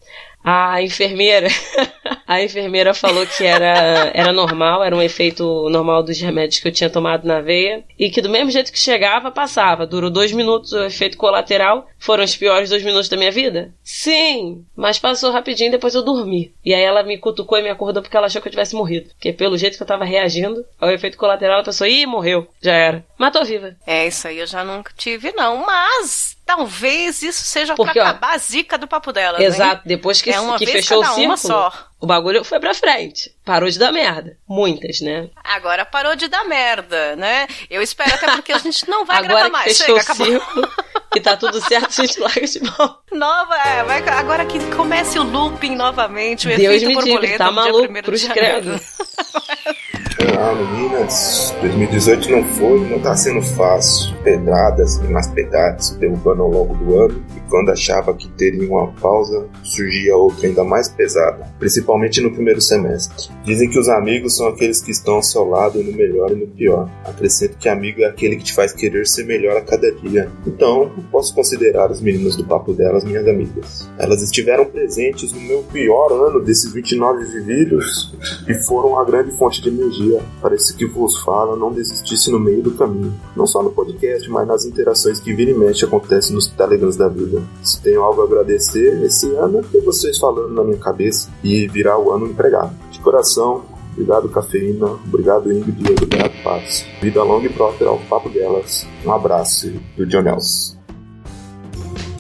A enfermeira, a enfermeira falou que era, era normal, era um efeito normal dos remédios que eu tinha tomado na veia e que do mesmo jeito que chegava, passava. Durou dois minutos o efeito colateral. Foram os piores dois minutos da minha vida? Sim, mas passou rapidinho depois eu dormi. E aí ela me cutucou e me acordou porque ela achou que eu tivesse morrido. Porque pelo jeito que eu tava reagindo ao efeito colateral, ela pensou, ih, morreu, já era. Tô viva. É, isso aí eu já nunca tive, não. Mas talvez isso seja acabar a zica do papo delas, Exato, hein? depois que, É uma que fechou o círculo, uma só. o bagulho foi pra frente. Parou de dar merda. Muitas, né? Agora parou de dar merda, né? Eu espero até porque a gente não vai Agora gravar mais. fechou Chega, o acabou. círculo, que tá tudo certo, a gente larga de mão. Nova, é, vai- agora que comece o looping novamente, o Deus efeito me livre, borboleta tá no dia maluco, 1º de cruz credo. Olá meninas, 2018 não foi, não tá sendo fácil. Pedradas e mais pedradas derrubando ao longo do ano. E quando achava que teria uma pausa, surgia outra ainda mais pesada, principalmente no primeiro semestre. Dizem que os amigos são aqueles que estão ao seu lado no melhor e no pior. Acrescento que amigo é aquele que te faz querer ser melhor a cada dia. Então, posso considerar os meninos do papo delas minhas amigas. Elas estiveram presentes no meu pior ano desses 29 vividos e foram uma grande fonte de energia para esse que vos fala não desistisse no meio do caminho. Não só no podcast, mas nas interações que vira e mexe acontecem nos telegrams da vida. Se tenho algo a agradecer esse ano é ter vocês falando na minha cabeça e virar o ano empregado. De coração, obrigado cafeína, obrigado Ingrid obrigado Patos. Vida longa e próspera ao papo delas. Um abraço do John.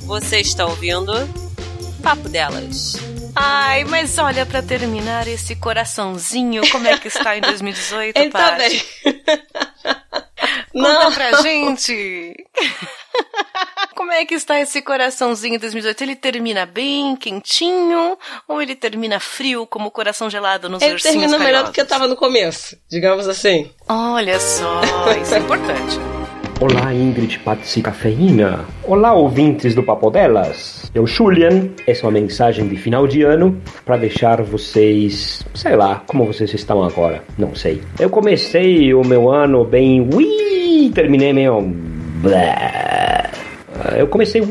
Você está ouvindo Papo Delas. Ai, mas olha, pra terminar esse coraçãozinho, como é que está em 2018, Ele tá Paty? bem. Conta Não. pra gente. Como é que está esse coraçãozinho em 2018? Ele termina bem, quentinho, ou ele termina frio, como o coração gelado nos Ele ursinhos terminou melhor do que eu tava no começo, digamos assim. Olha só, isso é importante. Olá, Ingrid, Patsy Cafeína. Olá, ouvintes do Papo Delas. Eu, Julian, essa é uma mensagem de final de ano para deixar vocês, sei lá, como vocês estão agora, não sei. Eu comecei o meu ano bem ui, terminei meio eu comecei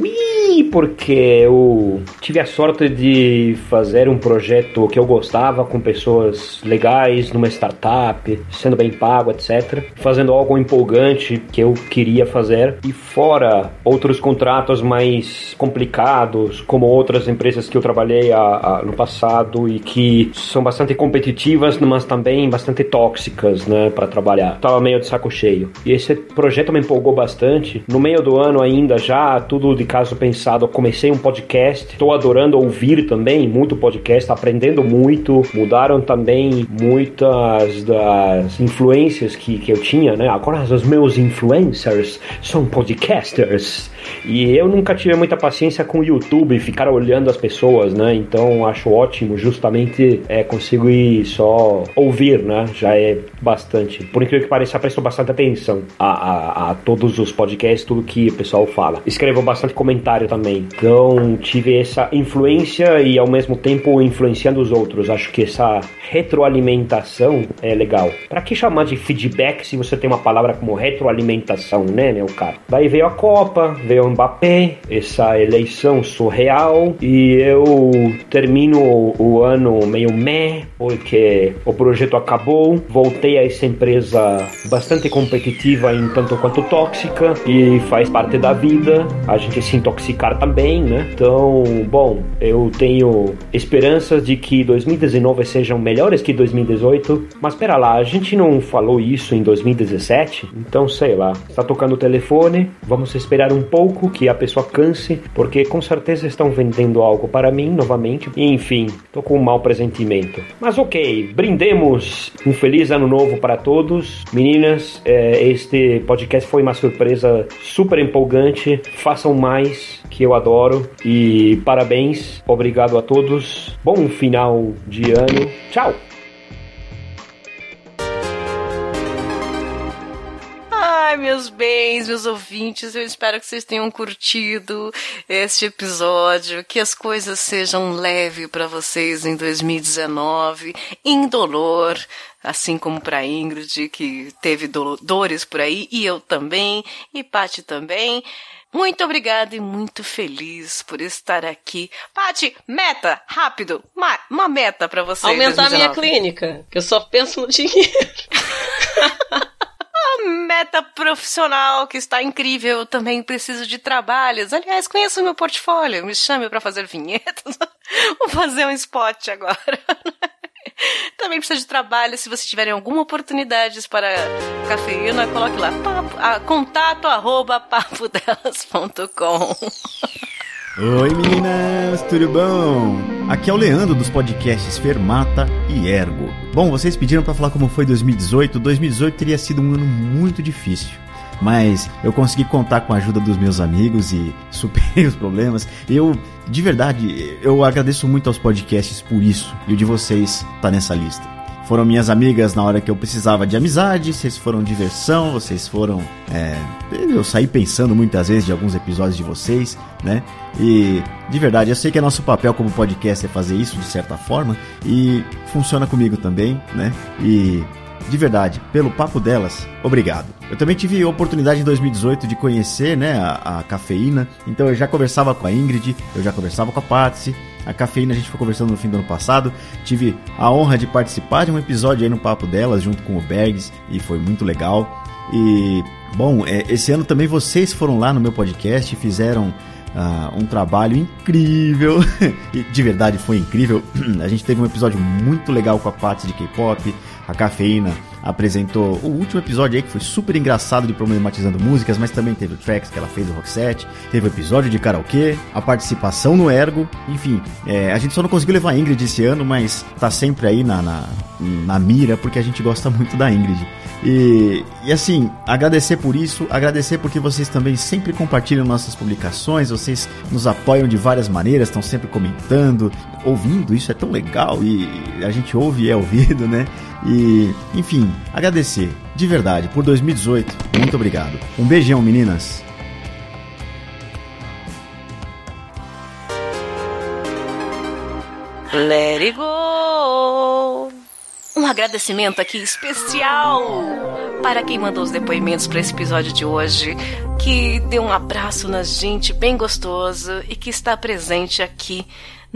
Porque eu tive a sorte de fazer um projeto que eu gostava com pessoas legais numa startup, sendo bem pago, etc. Fazendo algo empolgante que eu queria fazer e fora outros contratos mais complicados, como outras empresas que eu trabalhei a, a, no passado e que são bastante competitivas, mas também bastante tóxicas, né, para trabalhar. Tava meio de saco cheio. E esse projeto me empolgou bastante. No meio do ano ainda já tudo de caso pensado, comecei um podcast. Estou adorando ouvir também muito podcast, aprendendo muito. Mudaram também muitas das influências que, que eu tinha, né? Agora os meus influencers são podcasters. E eu nunca tive muita paciência com o YouTube ficar olhando as pessoas, né? Então acho ótimo justamente é, conseguir só ouvir, né? Já é bastante. Por incrível que pareça, presto bastante atenção a, a, a todos os podcasts, tudo que o pessoal fala. Escrevo bastante comentário também. Então tive essa influência e ao mesmo tempo influenciando os outros. Acho que essa retroalimentação é legal. Para que chamar de feedback se você tem uma palavra como retroalimentação, né, meu cara? Daí veio a Copa, veio o Mbappé, essa eleição surreal e eu termino o ano meio meh, porque o projeto acabou, voltei a essa empresa bastante competitiva em tanto quanto tóxica e faz parte da vida, a gente se intoxicar também, né? Então, bom, eu tenho esperanças de que 2019 sejam melhores que 2018, mas espera lá, a gente não falou isso em 2017, então sei lá, está tocando o telefone, vamos esperar um pouco que a pessoa canse, porque com certeza estão vendendo algo para mim novamente, e enfim, tô com um mau presentimento. Mas ok, brindemos. Um feliz ano novo para todos, meninas, é, este podcast foi uma surpresa super empolgante, façam mais, que eu adoro, e parabéns, obrigado a todos, bom final de ano, tchau! Ai, meus bens, meus ouvintes, eu espero que vocês tenham curtido este episódio, que as coisas sejam leves para vocês em 2019, indolor, assim como para Ingrid, que teve do dores por aí, e eu também, e Pati também. Muito obrigada e muito feliz por estar aqui. Pati, meta, rápido, uma, uma meta para você. Aumentar a minha clínica, que eu só penso no dinheiro. meta profissional que está incrível. Eu também preciso de trabalhos. Aliás, conheça o meu portfólio. Me chame para fazer vinhetas. Vou fazer um spot agora. Também precisa de trabalho. Se vocês tiverem alguma oportunidade para cafeína, coloque lá papo, a, contato arroba papodelas.com. Oi meninas, tudo bom? Aqui é o Leandro dos podcasts Fermata e Ergo. Bom, vocês pediram para falar como foi 2018. 2018 teria sido um ano muito difícil. Mas eu consegui contar com a ajuda dos meus amigos e superei os problemas. Eu, de verdade, eu agradeço muito aos podcasts por isso. E o de vocês tá nessa lista foram minhas amigas na hora que eu precisava de amizade, vocês foram diversão, vocês foram. É, eu saí pensando muitas vezes de alguns episódios de vocês, né? E de verdade, eu sei que é nosso papel como podcast é fazer isso de certa forma, e funciona comigo também, né? E de verdade, pelo papo delas, obrigado. Eu também tive a oportunidade em 2018 de conhecer né, a, a cafeína, então eu já conversava com a Ingrid, eu já conversava com a Patsy, a cafeína a gente foi conversando no fim do ano passado. Tive a honra de participar de um episódio aí no Papo delas, junto com o Bergs, e foi muito legal. E, bom, é, esse ano também vocês foram lá no meu podcast e fizeram uh, um trabalho incrível. de verdade foi incrível. a gente teve um episódio muito legal com a parte de K-pop, a cafeína apresentou o último episódio aí que foi super engraçado de problematizando músicas, mas também teve o tracks que ela fez do Rock Set, teve o episódio de karaokê, a participação no Ergo, enfim, é, a gente só não conseguiu levar a Ingrid esse ano, mas tá sempre aí na, na, na mira porque a gente gosta muito da Ingrid. E, e assim, agradecer por isso, agradecer porque vocês também sempre compartilham nossas publicações, vocês nos apoiam de várias maneiras, estão sempre comentando, ouvindo, isso é tão legal e a gente ouve e é ouvido, né? E, enfim, agradecer de verdade por 2018. Muito obrigado. Um beijão, meninas. Let it go. Um agradecimento aqui especial para quem mandou os depoimentos para esse episódio de hoje, que deu um abraço na gente bem gostoso e que está presente aqui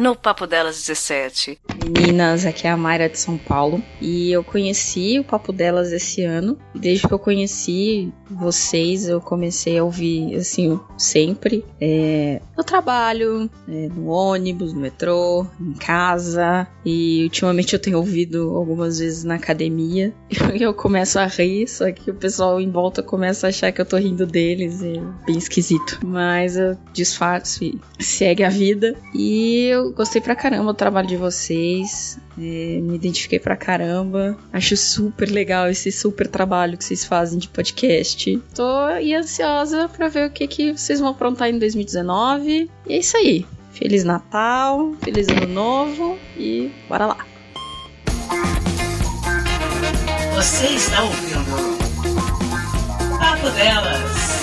no Papo Delas 17. Meninas, aqui é a Mayra de São Paulo e eu conheci o Papo Delas esse ano. Desde que eu conheci vocês, eu comecei a ouvir assim sempre é, no trabalho, é, no ônibus, no metrô, em casa e ultimamente eu tenho ouvido algumas vezes na academia e eu começo a rir, só que o pessoal em volta começa a achar que eu tô rindo deles, é bem esquisito. Mas eu disfarço e segue a vida e eu gostei pra caramba do trabalho de vocês. É, me identifiquei pra caramba. Acho super legal esse super trabalho que vocês fazem de podcast. Tô e ansiosa pra ver o que, que vocês vão aprontar em 2019. E é isso aí. Feliz Natal, feliz Ano Novo e bora lá. Você está ouvindo Papo Delas.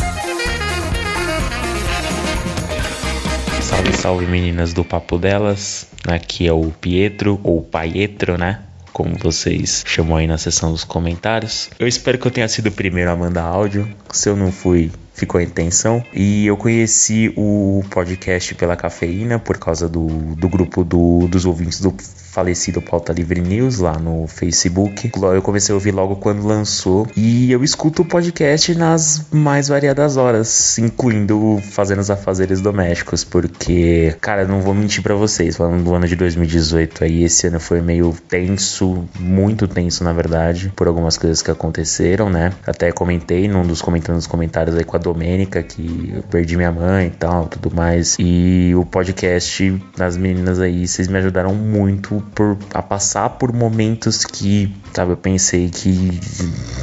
Salve, salve meninas do Papo Delas. Aqui é o Pietro, ou Paietro, né? Como vocês chamam aí na seção dos comentários. Eu espero que eu tenha sido o primeiro a mandar áudio. Se eu não fui, ficou a intenção. E eu conheci o podcast pela cafeína por causa do, do grupo do, dos ouvintes do falecido Pauta Livre News lá no Facebook. Eu comecei a ouvir logo quando lançou e eu escuto o podcast nas mais variadas horas, incluindo fazendo os afazeres domésticos, porque, cara, não vou mentir para vocês, falando do ano de 2018 aí, esse ano foi meio tenso, muito tenso na verdade, por algumas coisas que aconteceram, né? Até comentei num dos comentando nos comentários aí com a Domênica que eu perdi minha mãe e tal, tudo mais. E o podcast das meninas aí, vocês me ajudaram muito por a passar por momentos que, sabe, eu pensei que,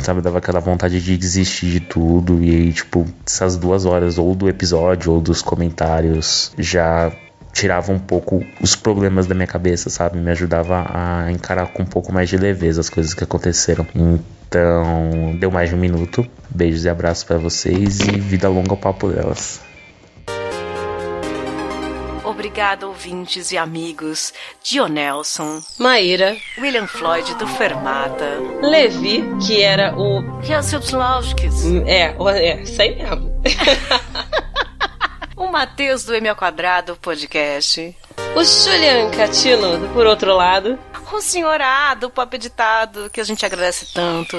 sabe, dava aquela vontade de desistir de tudo e aí, tipo, essas duas horas ou do episódio ou dos comentários já tirava um pouco os problemas da minha cabeça, sabe? Me ajudava a encarar com um pouco mais de leveza as coisas que aconteceram. Então, deu mais de um minuto. Beijos e abraços para vocês e vida longa ao papo delas. Obrigada, ouvintes e amigos. Dionelson, Maíra, William Floyd do Fermata, Levi, que era o. É, o- é, isso aí mesmo. O Matheus do M ao Quadrado Podcast. O Julian Catino, do por outro lado. O Senhor A do Pop Editado, que a gente agradece tanto.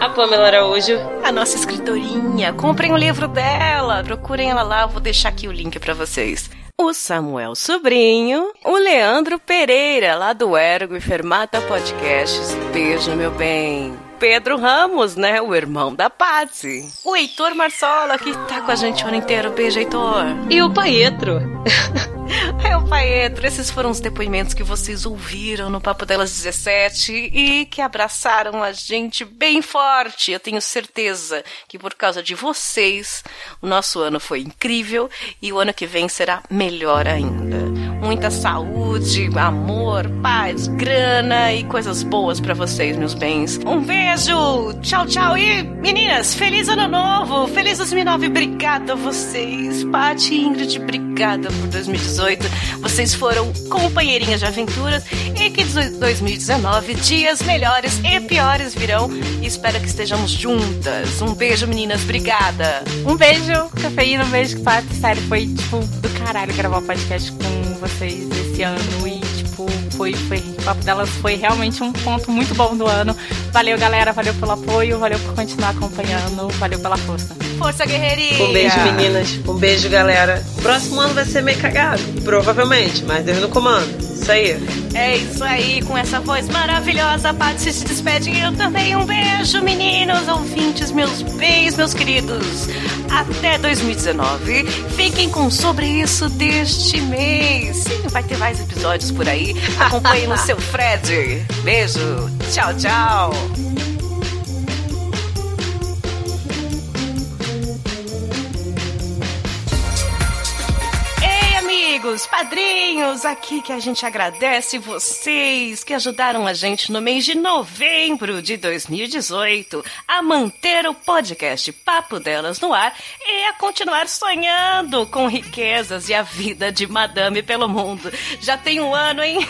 A Pamela Araújo. A nossa escritorinha. Comprem o livro dela. Procurem ela lá. Eu vou deixar aqui o link pra vocês. O Samuel Sobrinho. O Leandro Pereira, lá do Ergo e Fermata Podcasts. Beijo, meu bem. Pedro Ramos, né? O irmão da Patsy. O Heitor Marsola, que tá com a gente o ano inteiro. Beijo, Heitor. E o Paetro. O Paetro. Esses foram os depoimentos que vocês ouviram no Papo Delas 17 e que abraçaram a gente bem forte. Eu tenho certeza que por causa de vocês, o nosso ano foi incrível e o ano que vem será melhor ainda. Muita saúde, amor, paz, grana e coisas boas pra vocês, meus bens. Um beijo, tchau, tchau e meninas, feliz ano novo, feliz 2009, obrigada a vocês, Paty e Ingrid, obrigada por 2018. Vocês foram companheirinhas de aventuras e que 2019 dias melhores e piores virão. Espero que estejamos juntas. Um beijo, meninas, obrigada. Um beijo, cafeína, um beijo, Pato. Sério, foi tipo do caralho gravar o podcast com vocês esse ano e tipo, foi, foi, o papo delas foi realmente um ponto muito bom do ano. Valeu, galera, valeu pelo apoio, valeu por continuar acompanhando, valeu pela força. Força, guerreirinha! Um beijo, meninas. Um beijo, galera. Próximo ano vai ser meio cagado. Provavelmente, mas Deus no comando. Isso aí. É isso aí, com essa voz maravilhosa, a Paty se despede e eu também. Um beijo, meninos, ouvintes, meus bens, meus queridos. Até 2019. Fiquem com sobre isso deste mês. Sim, vai ter mais episódios por aí. Acompanhem no seu Fred. Beijo. Tchau, tchau. Amigos, padrinhos, aqui que a gente agradece vocês que ajudaram a gente no mês de novembro de 2018 a manter o podcast Papo Delas no ar e a continuar sonhando com riquezas e a vida de madame pelo mundo. Já tem um ano, hein?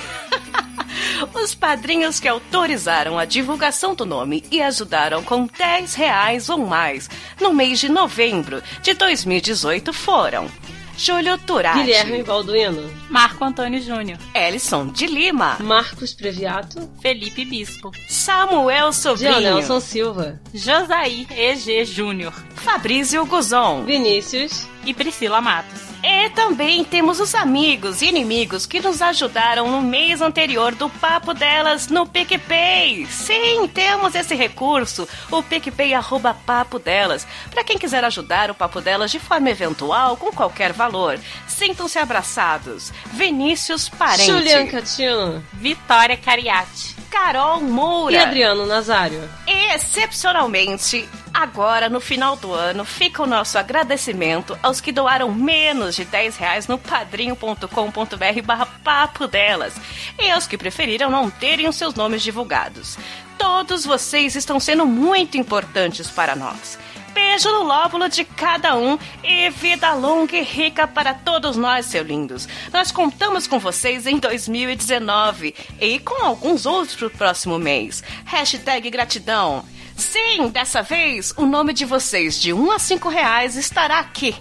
Os padrinhos que autorizaram a divulgação do nome e ajudaram com 10 reais ou mais no mês de novembro de 2018 foram Júlio Turati. Guilherme Balduino. Marco Antônio Júnior. Ellison de Lima. Marcos Previato. Felipe Bispo. Samuel Sobrinho. Dionelson Silva. Josaí EG Júnior. Fabrício Guzon. Vinícius. E Priscila Matos. E também temos os amigos e inimigos que nos ajudaram no mês anterior do Papo Delas no PicPay. Sim, temos esse recurso, o PicPay arroba Papo Delas. Para quem quiser ajudar o Papo Delas de forma eventual, com qualquer valor. Sintam-se abraçados. Vinícius Parente. Julian Catino. Vitória Cariati. Carol Moura. E Adriano Nazário. E, excepcionalmente, agora no final do ano, fica o nosso agradecimento aos que doaram menos de 10 reais no padrinho.com.br barra papo delas e aos que preferiram não terem os seus nomes divulgados. Todos vocês estão sendo muito importantes para nós beijo no lóbulo de cada um e vida longa e rica para todos nós, seus lindos. Nós contamos com vocês em 2019 e com alguns outros pro próximo mês. Hashtag gratidão. Sim, dessa vez o nome de vocês de 1 a 5 reais estará aqui.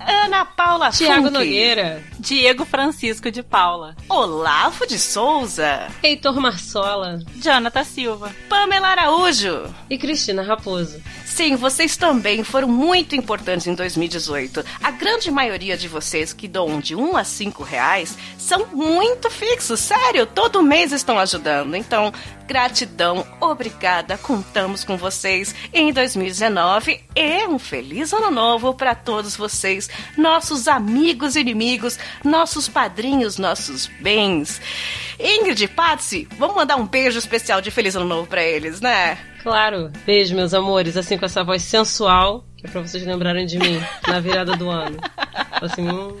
Ana Paula Tiago. Nogueira. Diego Francisco de Paula. Olavo de Souza. Heitor Marsola. Jonathan Silva. Pamela Araújo. E Cristina Raposo. Sim, vocês também foram muito importantes em 2018. A grande maioria de vocês que doam de 1 a 5 reais são muito fixos, sério, todo mês estão ajudando. Então, gratidão, obrigada, contamos com vocês em 2019 e um feliz ano novo para todos vocês, nossos amigos e inimigos, nossos padrinhos, nossos bens. Ingrid e Patsy, vamos mandar um beijo especial de feliz ano novo para eles, né? Claro. Beijo, meus amores, assim com essa voz sensual, que é pra vocês lembrarem de mim na virada do ano. Assim, hum...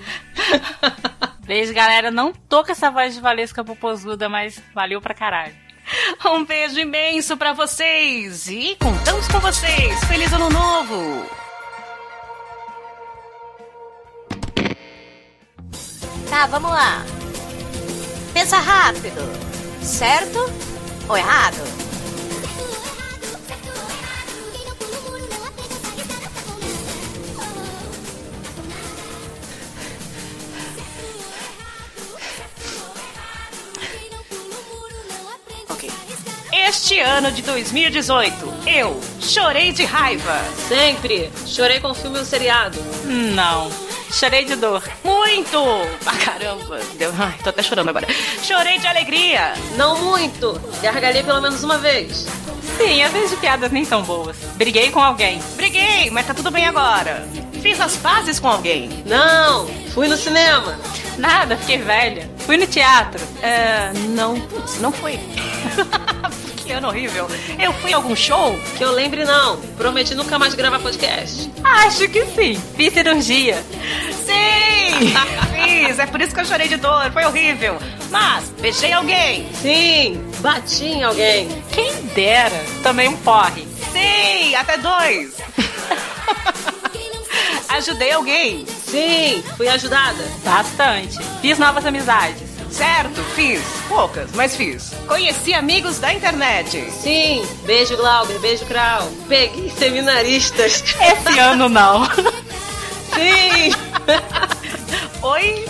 Beijo, galera. Não tô com essa voz de Valesca Popozuda, mas valeu pra caralho. Um beijo imenso para vocês e contamos com vocês. Feliz ano novo! Tá, vamos lá. Pensa rápido. Certo ou errado? Este ano de 2018, eu chorei de raiva. Sempre. Chorei com filme ou seriado. Não. Chorei de dor. Muito! Ah, caramba. Deu... Ai, tô até chorando agora. Chorei de alegria. Não muito. Gargalhei pelo menos uma vez. Sim, às vezes piadas nem tão boas. Briguei com alguém. Briguei, mas tá tudo bem agora. Fiz as pazes com alguém. Não, fui no cinema. Nada, fiquei velha. Fui no teatro. É, não, putz, não foi. que ano horrível. Eu fui a algum show? Que eu lembre, não. Prometi nunca mais gravar podcast. Acho que sim. Fiz cirurgia. Sim! Fiz, é por isso que eu chorei de dor. Foi horrível. Mas, beijei alguém. Sim, bati em alguém. Quem dera. Também um porre. Sim, até dois. Ajudei alguém. Sim, fui ajudada. Bastante. Fiz novas amizades. Certo, fiz. Poucas, mas fiz. Conheci amigos da internet. Sim, beijo Glauber, beijo Krau. Peguei seminaristas. Esse ano não. Sim. Oi?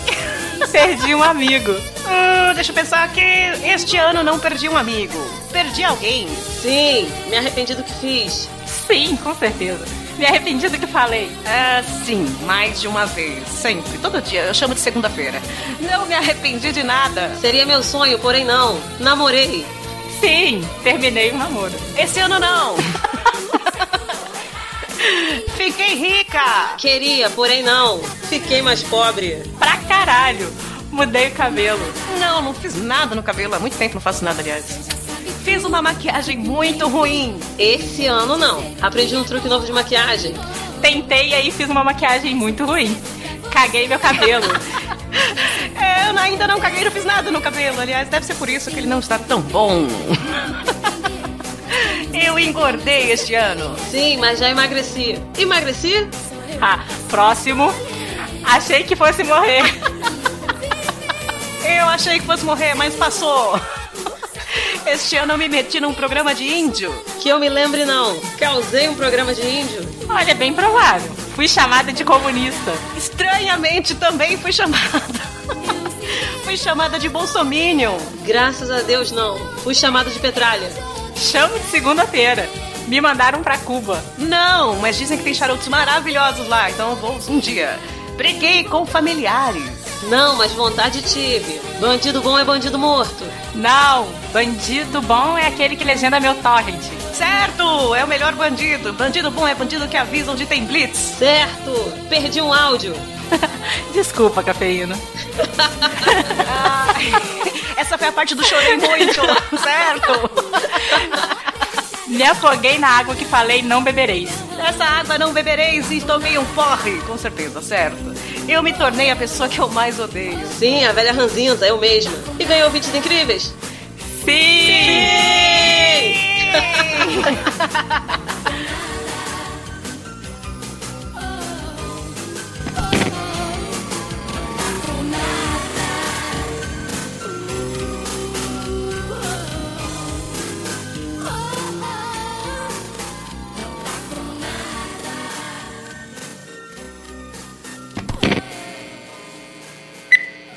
Perdi um amigo. Hum, deixa eu pensar que este ano não perdi um amigo. Perdi alguém. Sim, me arrependi do que fiz. Sim, com certeza. Me arrependi do que falei. É, sim, mais de uma vez. Sempre, todo dia. Eu chamo de segunda-feira. Não me arrependi de nada. Seria meu sonho, porém não. Namorei. Sim, terminei o um namoro. Esse ano não. Fiquei rica. Queria, porém não. Fiquei mais pobre. Pra caralho. Mudei o cabelo. Não, não fiz nada no cabelo. Há muito tempo não faço nada, aliás. Fiz uma maquiagem muito ruim. Esse ano não. Aprendi um truque novo de maquiagem. Tentei e aí fiz uma maquiagem muito ruim. Caguei meu cabelo. é, eu ainda não caguei, não fiz nada no cabelo. Aliás, deve ser por isso que ele não está tão bom. eu engordei este ano. Sim, mas já emagreci. Emagreci? Ah, próximo. Achei que fosse morrer. eu achei que fosse morrer, mas passou. Este ano eu me meti num programa de índio. Que eu me lembre, não. Causei um programa de índio. Olha, é bem provável. Fui chamada de comunista. Estranhamente também fui chamada. fui chamada de bolsominion. Graças a Deus, não. Fui chamada de petralha. Chamo de segunda-feira. Me mandaram pra Cuba. Não, mas dizem que tem charutos maravilhosos lá, então eu vou um dia. Briguei com familiares. Não, mas vontade tive. Bandido bom é bandido morto. Não, bandido bom é aquele que legenda meu torrent. Certo, é o melhor bandido. Bandido bom é bandido que avisa onde tem blitz. Certo, perdi um áudio. Desculpa, cafeína. Essa foi a parte do chorei muito, certo? Me afoguei na água que falei não bebereis. Dessa água não bebereis e tomei um porre, com certeza, certo? Eu me tornei a pessoa que eu mais odeio. Sim, a velha ranzinza, eu mesma. E ganhou ouvintes incríveis. Sim!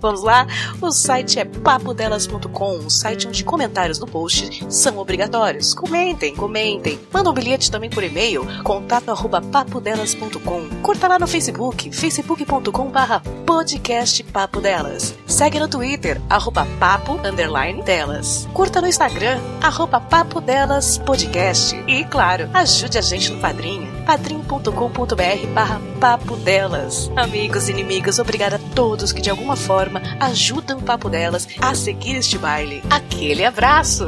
Vamos lá? O site é papodelas.com, um site onde comentários no post são obrigatórios. Comentem, comentem. Manda um bilhete também por e-mail, contato arroba papodelas.com. Curta lá no Facebook, facebook.com barra podcast Papo Delas. Segue no Twitter, arroba papo, underline, delas. Curta no Instagram, arroba papo delas podcast. E, claro, ajude a gente no Padrinho, padrim.com.br barra papo delas. Amigos e inimigos, obrigada a todos que de alguma forma ajudam o Papo Delas a seguir este baile. Aquele abraço!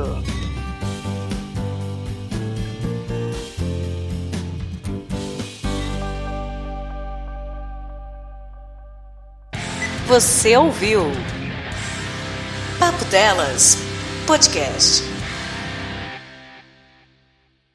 Você ouviu Papo Delas Podcast.